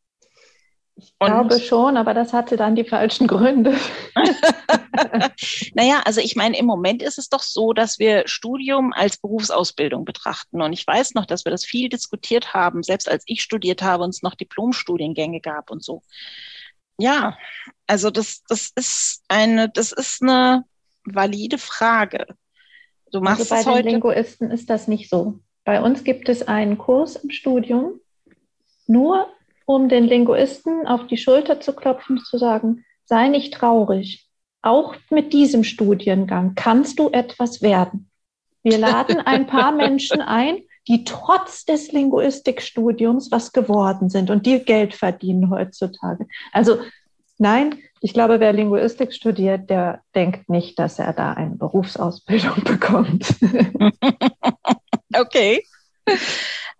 Ich und glaube schon, aber das hatte dann die falschen Gründe. naja, also ich meine, im Moment ist es doch so, dass wir Studium als Berufsausbildung betrachten. Und ich weiß noch, dass wir das viel diskutiert haben, selbst als ich studiert habe und es noch Diplomstudiengänge gab und so ja, also das, das ist eine, das ist eine valide Frage. Du machst also bei den heute Linguisten ist das nicht so. Bei uns gibt es einen Kurs im Studium, nur um den Linguisten auf die Schulter zu klopfen, zu sagen, sei nicht traurig. Auch mit diesem Studiengang kannst du etwas werden. Wir laden ein paar Menschen ein, die trotz des Linguistikstudiums was geworden sind und die Geld verdienen heutzutage. Also nein, ich glaube, wer Linguistik studiert, der denkt nicht, dass er da eine Berufsausbildung bekommt. okay.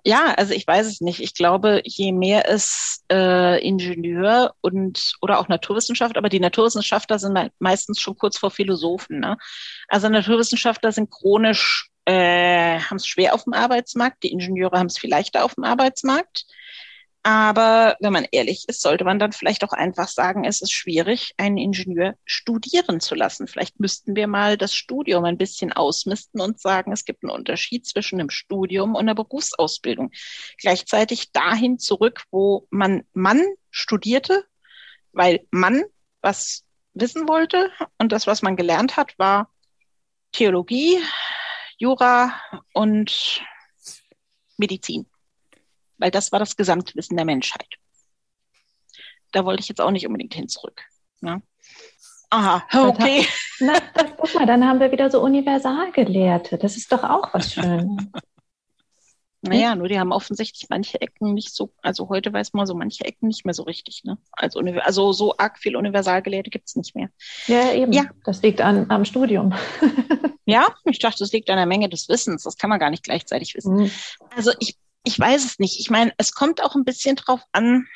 Ja, also ich weiß es nicht. Ich glaube, je mehr es äh, Ingenieur und oder auch Naturwissenschaft, aber die Naturwissenschaftler sind meistens schon kurz vor Philosophen. Ne? Also Naturwissenschaftler sind chronisch äh, haben es schwer auf dem Arbeitsmarkt, die Ingenieure haben es viel auf dem Arbeitsmarkt. Aber wenn man ehrlich ist, sollte man dann vielleicht auch einfach sagen, es ist schwierig, einen Ingenieur studieren zu lassen. Vielleicht müssten wir mal das Studium ein bisschen ausmisten und sagen, es gibt einen Unterschied zwischen einem Studium und einer Berufsausbildung. Gleichzeitig dahin zurück, wo man Mann studierte, weil man was wissen wollte und das, was man gelernt hat, war Theologie, Jura und Medizin. Weil das war das Gesamtwissen der Menschheit. Da wollte ich jetzt auch nicht unbedingt hin zurück. Ne? Aha, okay. Na, guck mal, dann haben wir wieder so Universalgelehrte. Das ist doch auch was Schönes. Naja, nur die haben offensichtlich manche Ecken nicht so, also heute weiß man so manche Ecken nicht mehr so richtig. Ne? Also, also so arg viel Universalgelehrte gibt es nicht mehr. Ja, eben. Ja. Das liegt an, am Studium. ja, ich dachte, das liegt an der Menge des Wissens. Das kann man gar nicht gleichzeitig wissen. Mhm. Also ich, ich weiß es nicht. Ich meine, es kommt auch ein bisschen drauf an,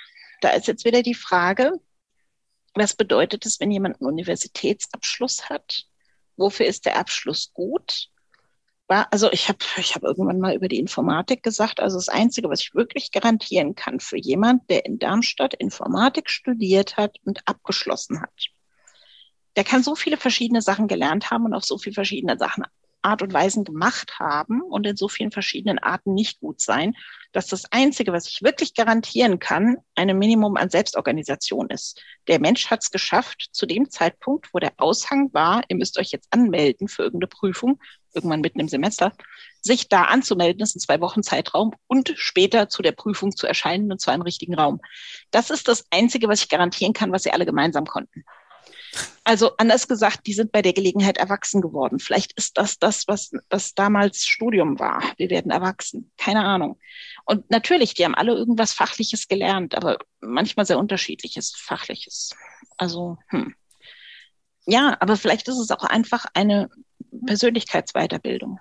da ist jetzt wieder die Frage, was bedeutet es, wenn jemand einen Universitätsabschluss hat? Wofür ist der Abschluss gut? War, also ich habe ich hab irgendwann mal über die Informatik gesagt, also das Einzige, was ich wirklich garantieren kann für jemand, der in Darmstadt Informatik studiert hat und abgeschlossen hat, der kann so viele verschiedene Sachen gelernt haben und auf so viele verschiedene Sachen Art und Weisen gemacht haben und in so vielen verschiedenen Arten nicht gut sein, dass das Einzige, was ich wirklich garantieren kann, ein Minimum an Selbstorganisation ist. Der Mensch hat es geschafft, zu dem Zeitpunkt, wo der Aushang war, ihr müsst euch jetzt anmelden für irgendeine Prüfung, irgendwann mitten im Semester, sich da anzumelden, das ist ein zwei Wochen Zeitraum, und später zu der Prüfung zu erscheinen, und zwar im richtigen Raum. Das ist das Einzige, was ich garantieren kann, was sie alle gemeinsam konnten. Also anders gesagt, die sind bei der Gelegenheit erwachsen geworden. Vielleicht ist das das, was, was damals Studium war. Wir werden erwachsen. Keine Ahnung. Und natürlich, die haben alle irgendwas Fachliches gelernt, aber manchmal sehr unterschiedliches Fachliches. Also, hm. Ja, aber vielleicht ist es auch einfach eine Persönlichkeitsweiterbildung.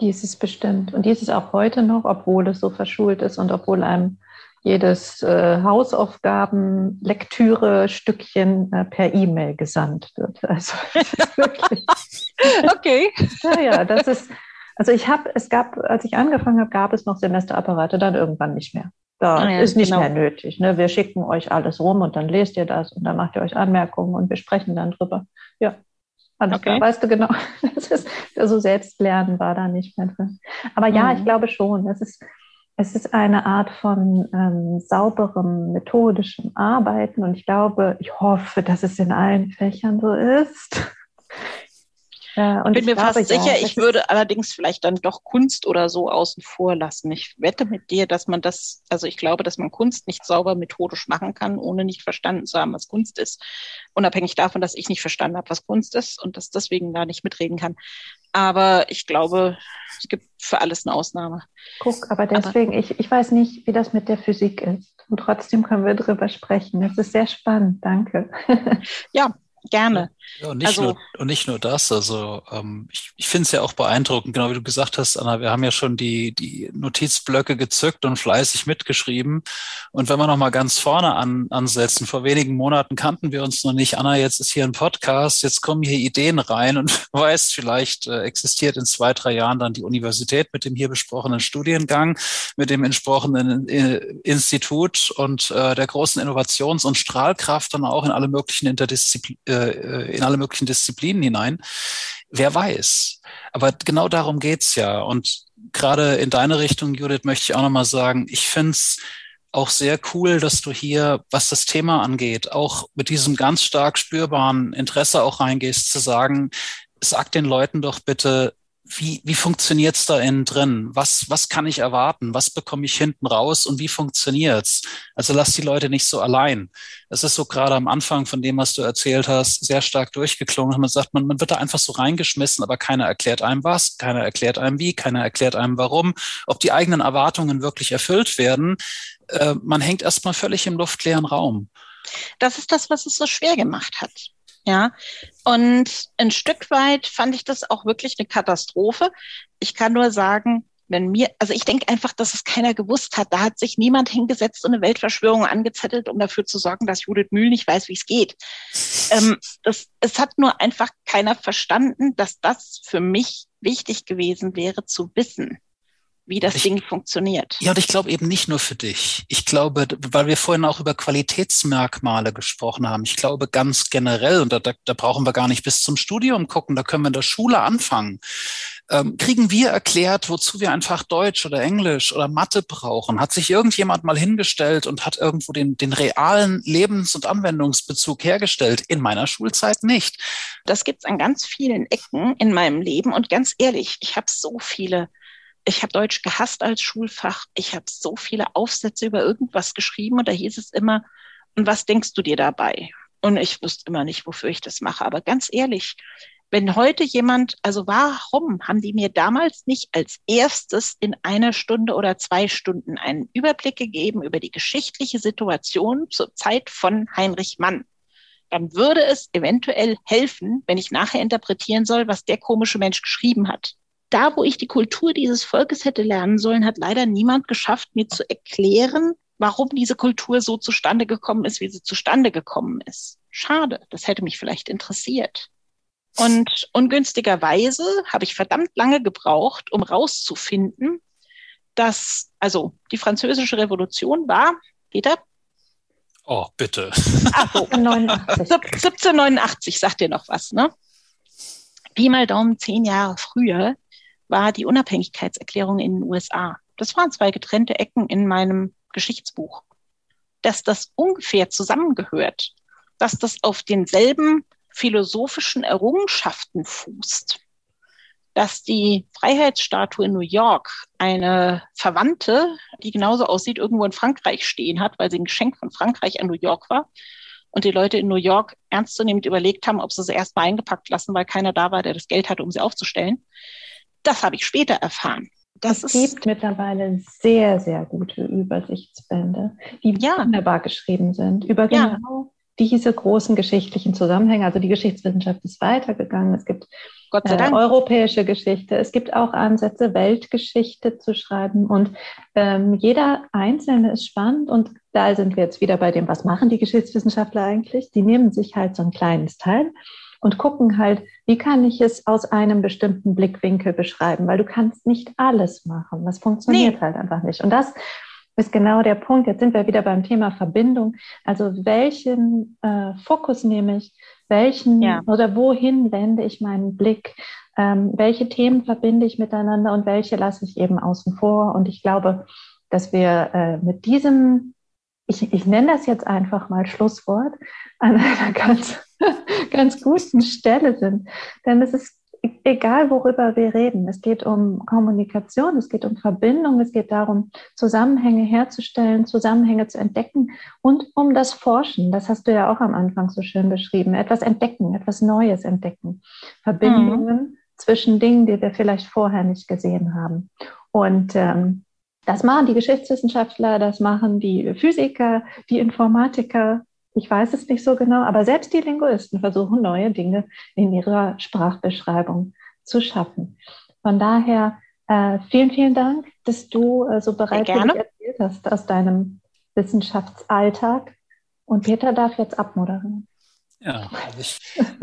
Die ist es bestimmt. Und die ist es auch heute noch, obwohl es so verschult ist und obwohl einem jedes äh, Hausaufgaben, Lektüre, Stückchen äh, per E-Mail gesandt wird. Also wirklich. okay. Ja, ja, das ist, Also ich habe, es gab, als ich angefangen habe, gab es noch Semesterapparate, dann irgendwann nicht mehr. Da ah ja, ist nicht genau. mehr nötig. Ne? Wir schicken euch alles rum und dann lest ihr das und dann macht ihr euch Anmerkungen und wir sprechen dann drüber. Ja, alles okay. klar. Weißt du genau, das ist, also Selbstlernen war da nicht mehr drin. Aber ja, mhm. ich glaube schon, es ist, es ist eine Art von ähm, sauberem, methodischem Arbeiten und ich glaube, ich hoffe, dass es in allen Fächern so ist. Und ich bin mir glaube, fast sicher, ja, ich würde allerdings vielleicht dann doch Kunst oder so außen vor lassen. Ich wette mit dir, dass man das, also ich glaube, dass man Kunst nicht sauber methodisch machen kann, ohne nicht verstanden zu haben, was Kunst ist. Unabhängig davon, dass ich nicht verstanden habe, was Kunst ist und dass deswegen da nicht mitreden kann. Aber ich glaube, es gibt für alles eine Ausnahme. Guck, aber deswegen, aber, ich, ich weiß nicht, wie das mit der Physik ist. Und trotzdem können wir drüber sprechen. Das ist sehr spannend. Danke. ja, gerne. Ja, und, nicht also, nur, und nicht nur das. Also ähm, ich, ich finde es ja auch beeindruckend, genau wie du gesagt hast, Anna, wir haben ja schon die, die Notizblöcke gezückt und fleißig mitgeschrieben. Und wenn wir nochmal ganz vorne an, ansetzen, vor wenigen Monaten kannten wir uns noch nicht. Anna, jetzt ist hier ein Podcast, jetzt kommen hier Ideen rein und weißt, vielleicht äh, existiert in zwei, drei Jahren dann die Universität mit dem hier besprochenen Studiengang, mit dem entsprochenen äh, Institut und äh, der großen Innovations- und Strahlkraft dann auch in alle möglichen Interdisziplinen äh, in alle möglichen Disziplinen hinein. Wer weiß. Aber genau darum geht's ja. Und gerade in deine Richtung, Judith, möchte ich auch nochmal sagen, ich finde es auch sehr cool, dass du hier, was das Thema angeht, auch mit diesem ganz stark spürbaren Interesse auch reingehst, zu sagen, sag den Leuten doch bitte, wie, wie funktioniert's da innen drin? Was, was kann ich erwarten? Was bekomme ich hinten raus und wie funktioniert's? Also lass die Leute nicht so allein. Das ist so gerade am Anfang von dem, was du erzählt hast, sehr stark durchgeklungen. Man sagt, man, man wird da einfach so reingeschmissen, aber keiner erklärt einem was, keiner erklärt einem wie, keiner erklärt einem warum, ob die eigenen Erwartungen wirklich erfüllt werden. Äh, man hängt erstmal völlig im luftleeren Raum. Das ist das, was es so schwer gemacht hat. Ja, und ein Stück weit fand ich das auch wirklich eine Katastrophe. Ich kann nur sagen, wenn mir, also ich denke einfach, dass es keiner gewusst hat. Da hat sich niemand hingesetzt und eine Weltverschwörung angezettelt, um dafür zu sorgen, dass Judith Mühl nicht weiß, wie es geht. Ähm, das, es hat nur einfach keiner verstanden, dass das für mich wichtig gewesen wäre zu wissen wie das ich, Ding funktioniert. Ja, und ich glaube eben nicht nur für dich. Ich glaube, weil wir vorhin auch über Qualitätsmerkmale gesprochen haben. Ich glaube ganz generell, und da, da, brauchen wir gar nicht bis zum Studium gucken, da können wir in der Schule anfangen. Ähm, kriegen wir erklärt, wozu wir einfach Deutsch oder Englisch oder Mathe brauchen? Hat sich irgendjemand mal hingestellt und hat irgendwo den, den realen Lebens- und Anwendungsbezug hergestellt? In meiner Schulzeit nicht. Das gibt's an ganz vielen Ecken in meinem Leben. Und ganz ehrlich, ich habe so viele ich habe Deutsch gehasst als Schulfach. Ich habe so viele Aufsätze über irgendwas geschrieben und da hieß es immer, und was denkst du dir dabei? Und ich wusste immer nicht, wofür ich das mache. Aber ganz ehrlich, wenn heute jemand, also warum haben die mir damals nicht als erstes in einer Stunde oder zwei Stunden einen Überblick gegeben über die geschichtliche Situation zur Zeit von Heinrich Mann? Dann würde es eventuell helfen, wenn ich nachher interpretieren soll, was der komische Mensch geschrieben hat da, wo ich die Kultur dieses Volkes hätte lernen sollen, hat leider niemand geschafft, mir zu erklären, warum diese Kultur so zustande gekommen ist, wie sie zustande gekommen ist. Schade, das hätte mich vielleicht interessiert. Und ungünstigerweise habe ich verdammt lange gebraucht, um rauszufinden, dass, also die französische Revolution war, Peter? Oh, bitte. Ach so, 1789, sagt ihr noch was, ne? Pi mal Daumen zehn Jahre früher war die Unabhängigkeitserklärung in den USA. Das waren zwei getrennte Ecken in meinem Geschichtsbuch. Dass das ungefähr zusammengehört, dass das auf denselben philosophischen Errungenschaften fußt, dass die Freiheitsstatue in New York eine Verwandte, die genauso aussieht, irgendwo in Frankreich stehen hat, weil sie ein Geschenk von Frankreich an New York war. Und die Leute in New York ernstzunehmend überlegt haben, ob sie sie erstmal eingepackt lassen, weil keiner da war, der das Geld hatte, um sie aufzustellen. Das habe ich später erfahren. Das es gibt mittlerweile sehr, sehr gute Übersichtsbände, die ja. wunderbar geschrieben sind, über ja. genau diese großen geschichtlichen Zusammenhänge. Also die Geschichtswissenschaft ist weitergegangen. Es gibt Gott sei Dank. Äh, europäische Geschichte. Es gibt auch Ansätze, Weltgeschichte zu schreiben. Und ähm, jeder Einzelne ist spannend. Und da sind wir jetzt wieder bei dem, was machen die Geschichtswissenschaftler eigentlich? Die nehmen sich halt so ein kleines Teil und gucken halt, wie kann ich es aus einem bestimmten Blickwinkel beschreiben, weil du kannst nicht alles machen. Das funktioniert nee. halt einfach nicht. Und das ist genau der Punkt. Jetzt sind wir wieder beim Thema Verbindung. Also welchen äh, Fokus nehme ich? Welchen ja. oder wohin wende ich meinen Blick? Ähm, welche Themen verbinde ich miteinander und welche lasse ich eben außen vor? Und ich glaube, dass wir äh, mit diesem, ich, ich nenne das jetzt einfach mal Schlusswort, an einer ganz, ganz guten Stelle sind. Denn es ist egal, worüber wir reden. Es geht um Kommunikation, es geht um Verbindung, es geht darum, Zusammenhänge herzustellen, Zusammenhänge zu entdecken und um das Forschen. Das hast du ja auch am Anfang so schön beschrieben. Etwas entdecken, etwas Neues entdecken. Verbindungen mhm. zwischen Dingen, die wir vielleicht vorher nicht gesehen haben. Und ähm, das machen die Geschichtswissenschaftler, das machen die Physiker, die Informatiker. Ich weiß es nicht so genau, aber selbst die Linguisten versuchen neue Dinge in ihrer Sprachbeschreibung zu schaffen. Von daher äh, vielen, vielen Dank, dass du äh, so bereitwillig erzählt hast aus deinem Wissenschaftsalltag. Und Peter darf jetzt abmoderieren. Ja, also ich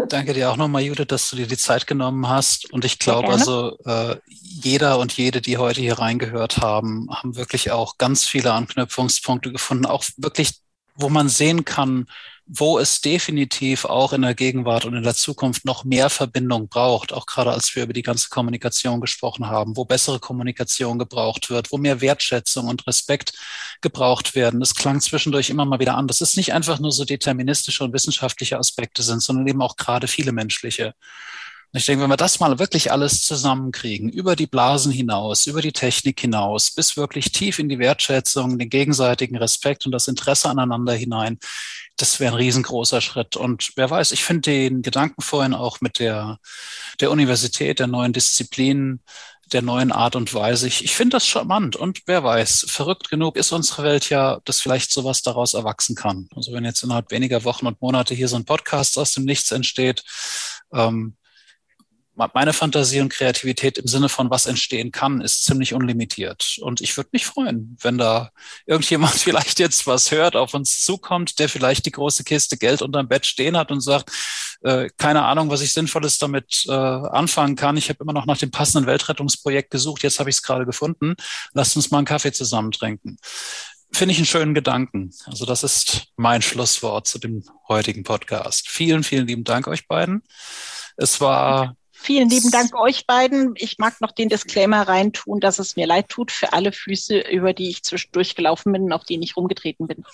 danke dir auch nochmal, Judith, dass du dir die Zeit genommen hast. Und ich glaube also, äh, jeder und jede, die heute hier reingehört haben, haben wirklich auch ganz viele Anknüpfungspunkte gefunden, auch wirklich, wo man sehen kann, wo es definitiv auch in der Gegenwart und in der Zukunft noch mehr Verbindung braucht, auch gerade als wir über die ganze Kommunikation gesprochen haben, wo bessere Kommunikation gebraucht wird, wo mehr Wertschätzung und Respekt gebraucht werden. Das klang zwischendurch immer mal wieder an. Das ist nicht einfach nur so deterministische und wissenschaftliche Aspekte sind, sondern eben auch gerade viele menschliche. Und ich denke, wenn wir das mal wirklich alles zusammenkriegen, über die Blasen hinaus, über die Technik hinaus, bis wirklich tief in die Wertschätzung, den gegenseitigen Respekt und das Interesse aneinander hinein, das wäre ein riesengroßer Schritt. Und wer weiß, ich finde den Gedanken vorhin auch mit der, der Universität, der neuen Disziplinen, der neuen Art und Weise. Ich, ich finde das charmant und wer weiß, verrückt genug ist unsere Welt ja, dass vielleicht sowas daraus erwachsen kann. Also wenn jetzt innerhalb weniger Wochen und Monate hier so ein Podcast aus dem Nichts entsteht, ähm, meine Fantasie und Kreativität im Sinne von was entstehen kann, ist ziemlich unlimitiert. Und ich würde mich freuen, wenn da irgendjemand vielleicht jetzt was hört, auf uns zukommt, der vielleicht die große Kiste Geld unterm Bett stehen hat und sagt, äh, keine Ahnung, was ich Sinnvolles damit äh, anfangen kann. Ich habe immer noch nach dem passenden Weltrettungsprojekt gesucht, jetzt habe ich es gerade gefunden. Lasst uns mal einen Kaffee zusammen trinken. Finde ich einen schönen Gedanken. Also das ist mein Schlusswort zu dem heutigen Podcast. Vielen, vielen lieben Dank euch beiden. Es war Vielen lieben Dank euch beiden. Ich mag noch den Disclaimer reintun, dass es mir leid tut für alle Füße, über die ich zwischendurch gelaufen bin und auf denen ich rumgetreten bin.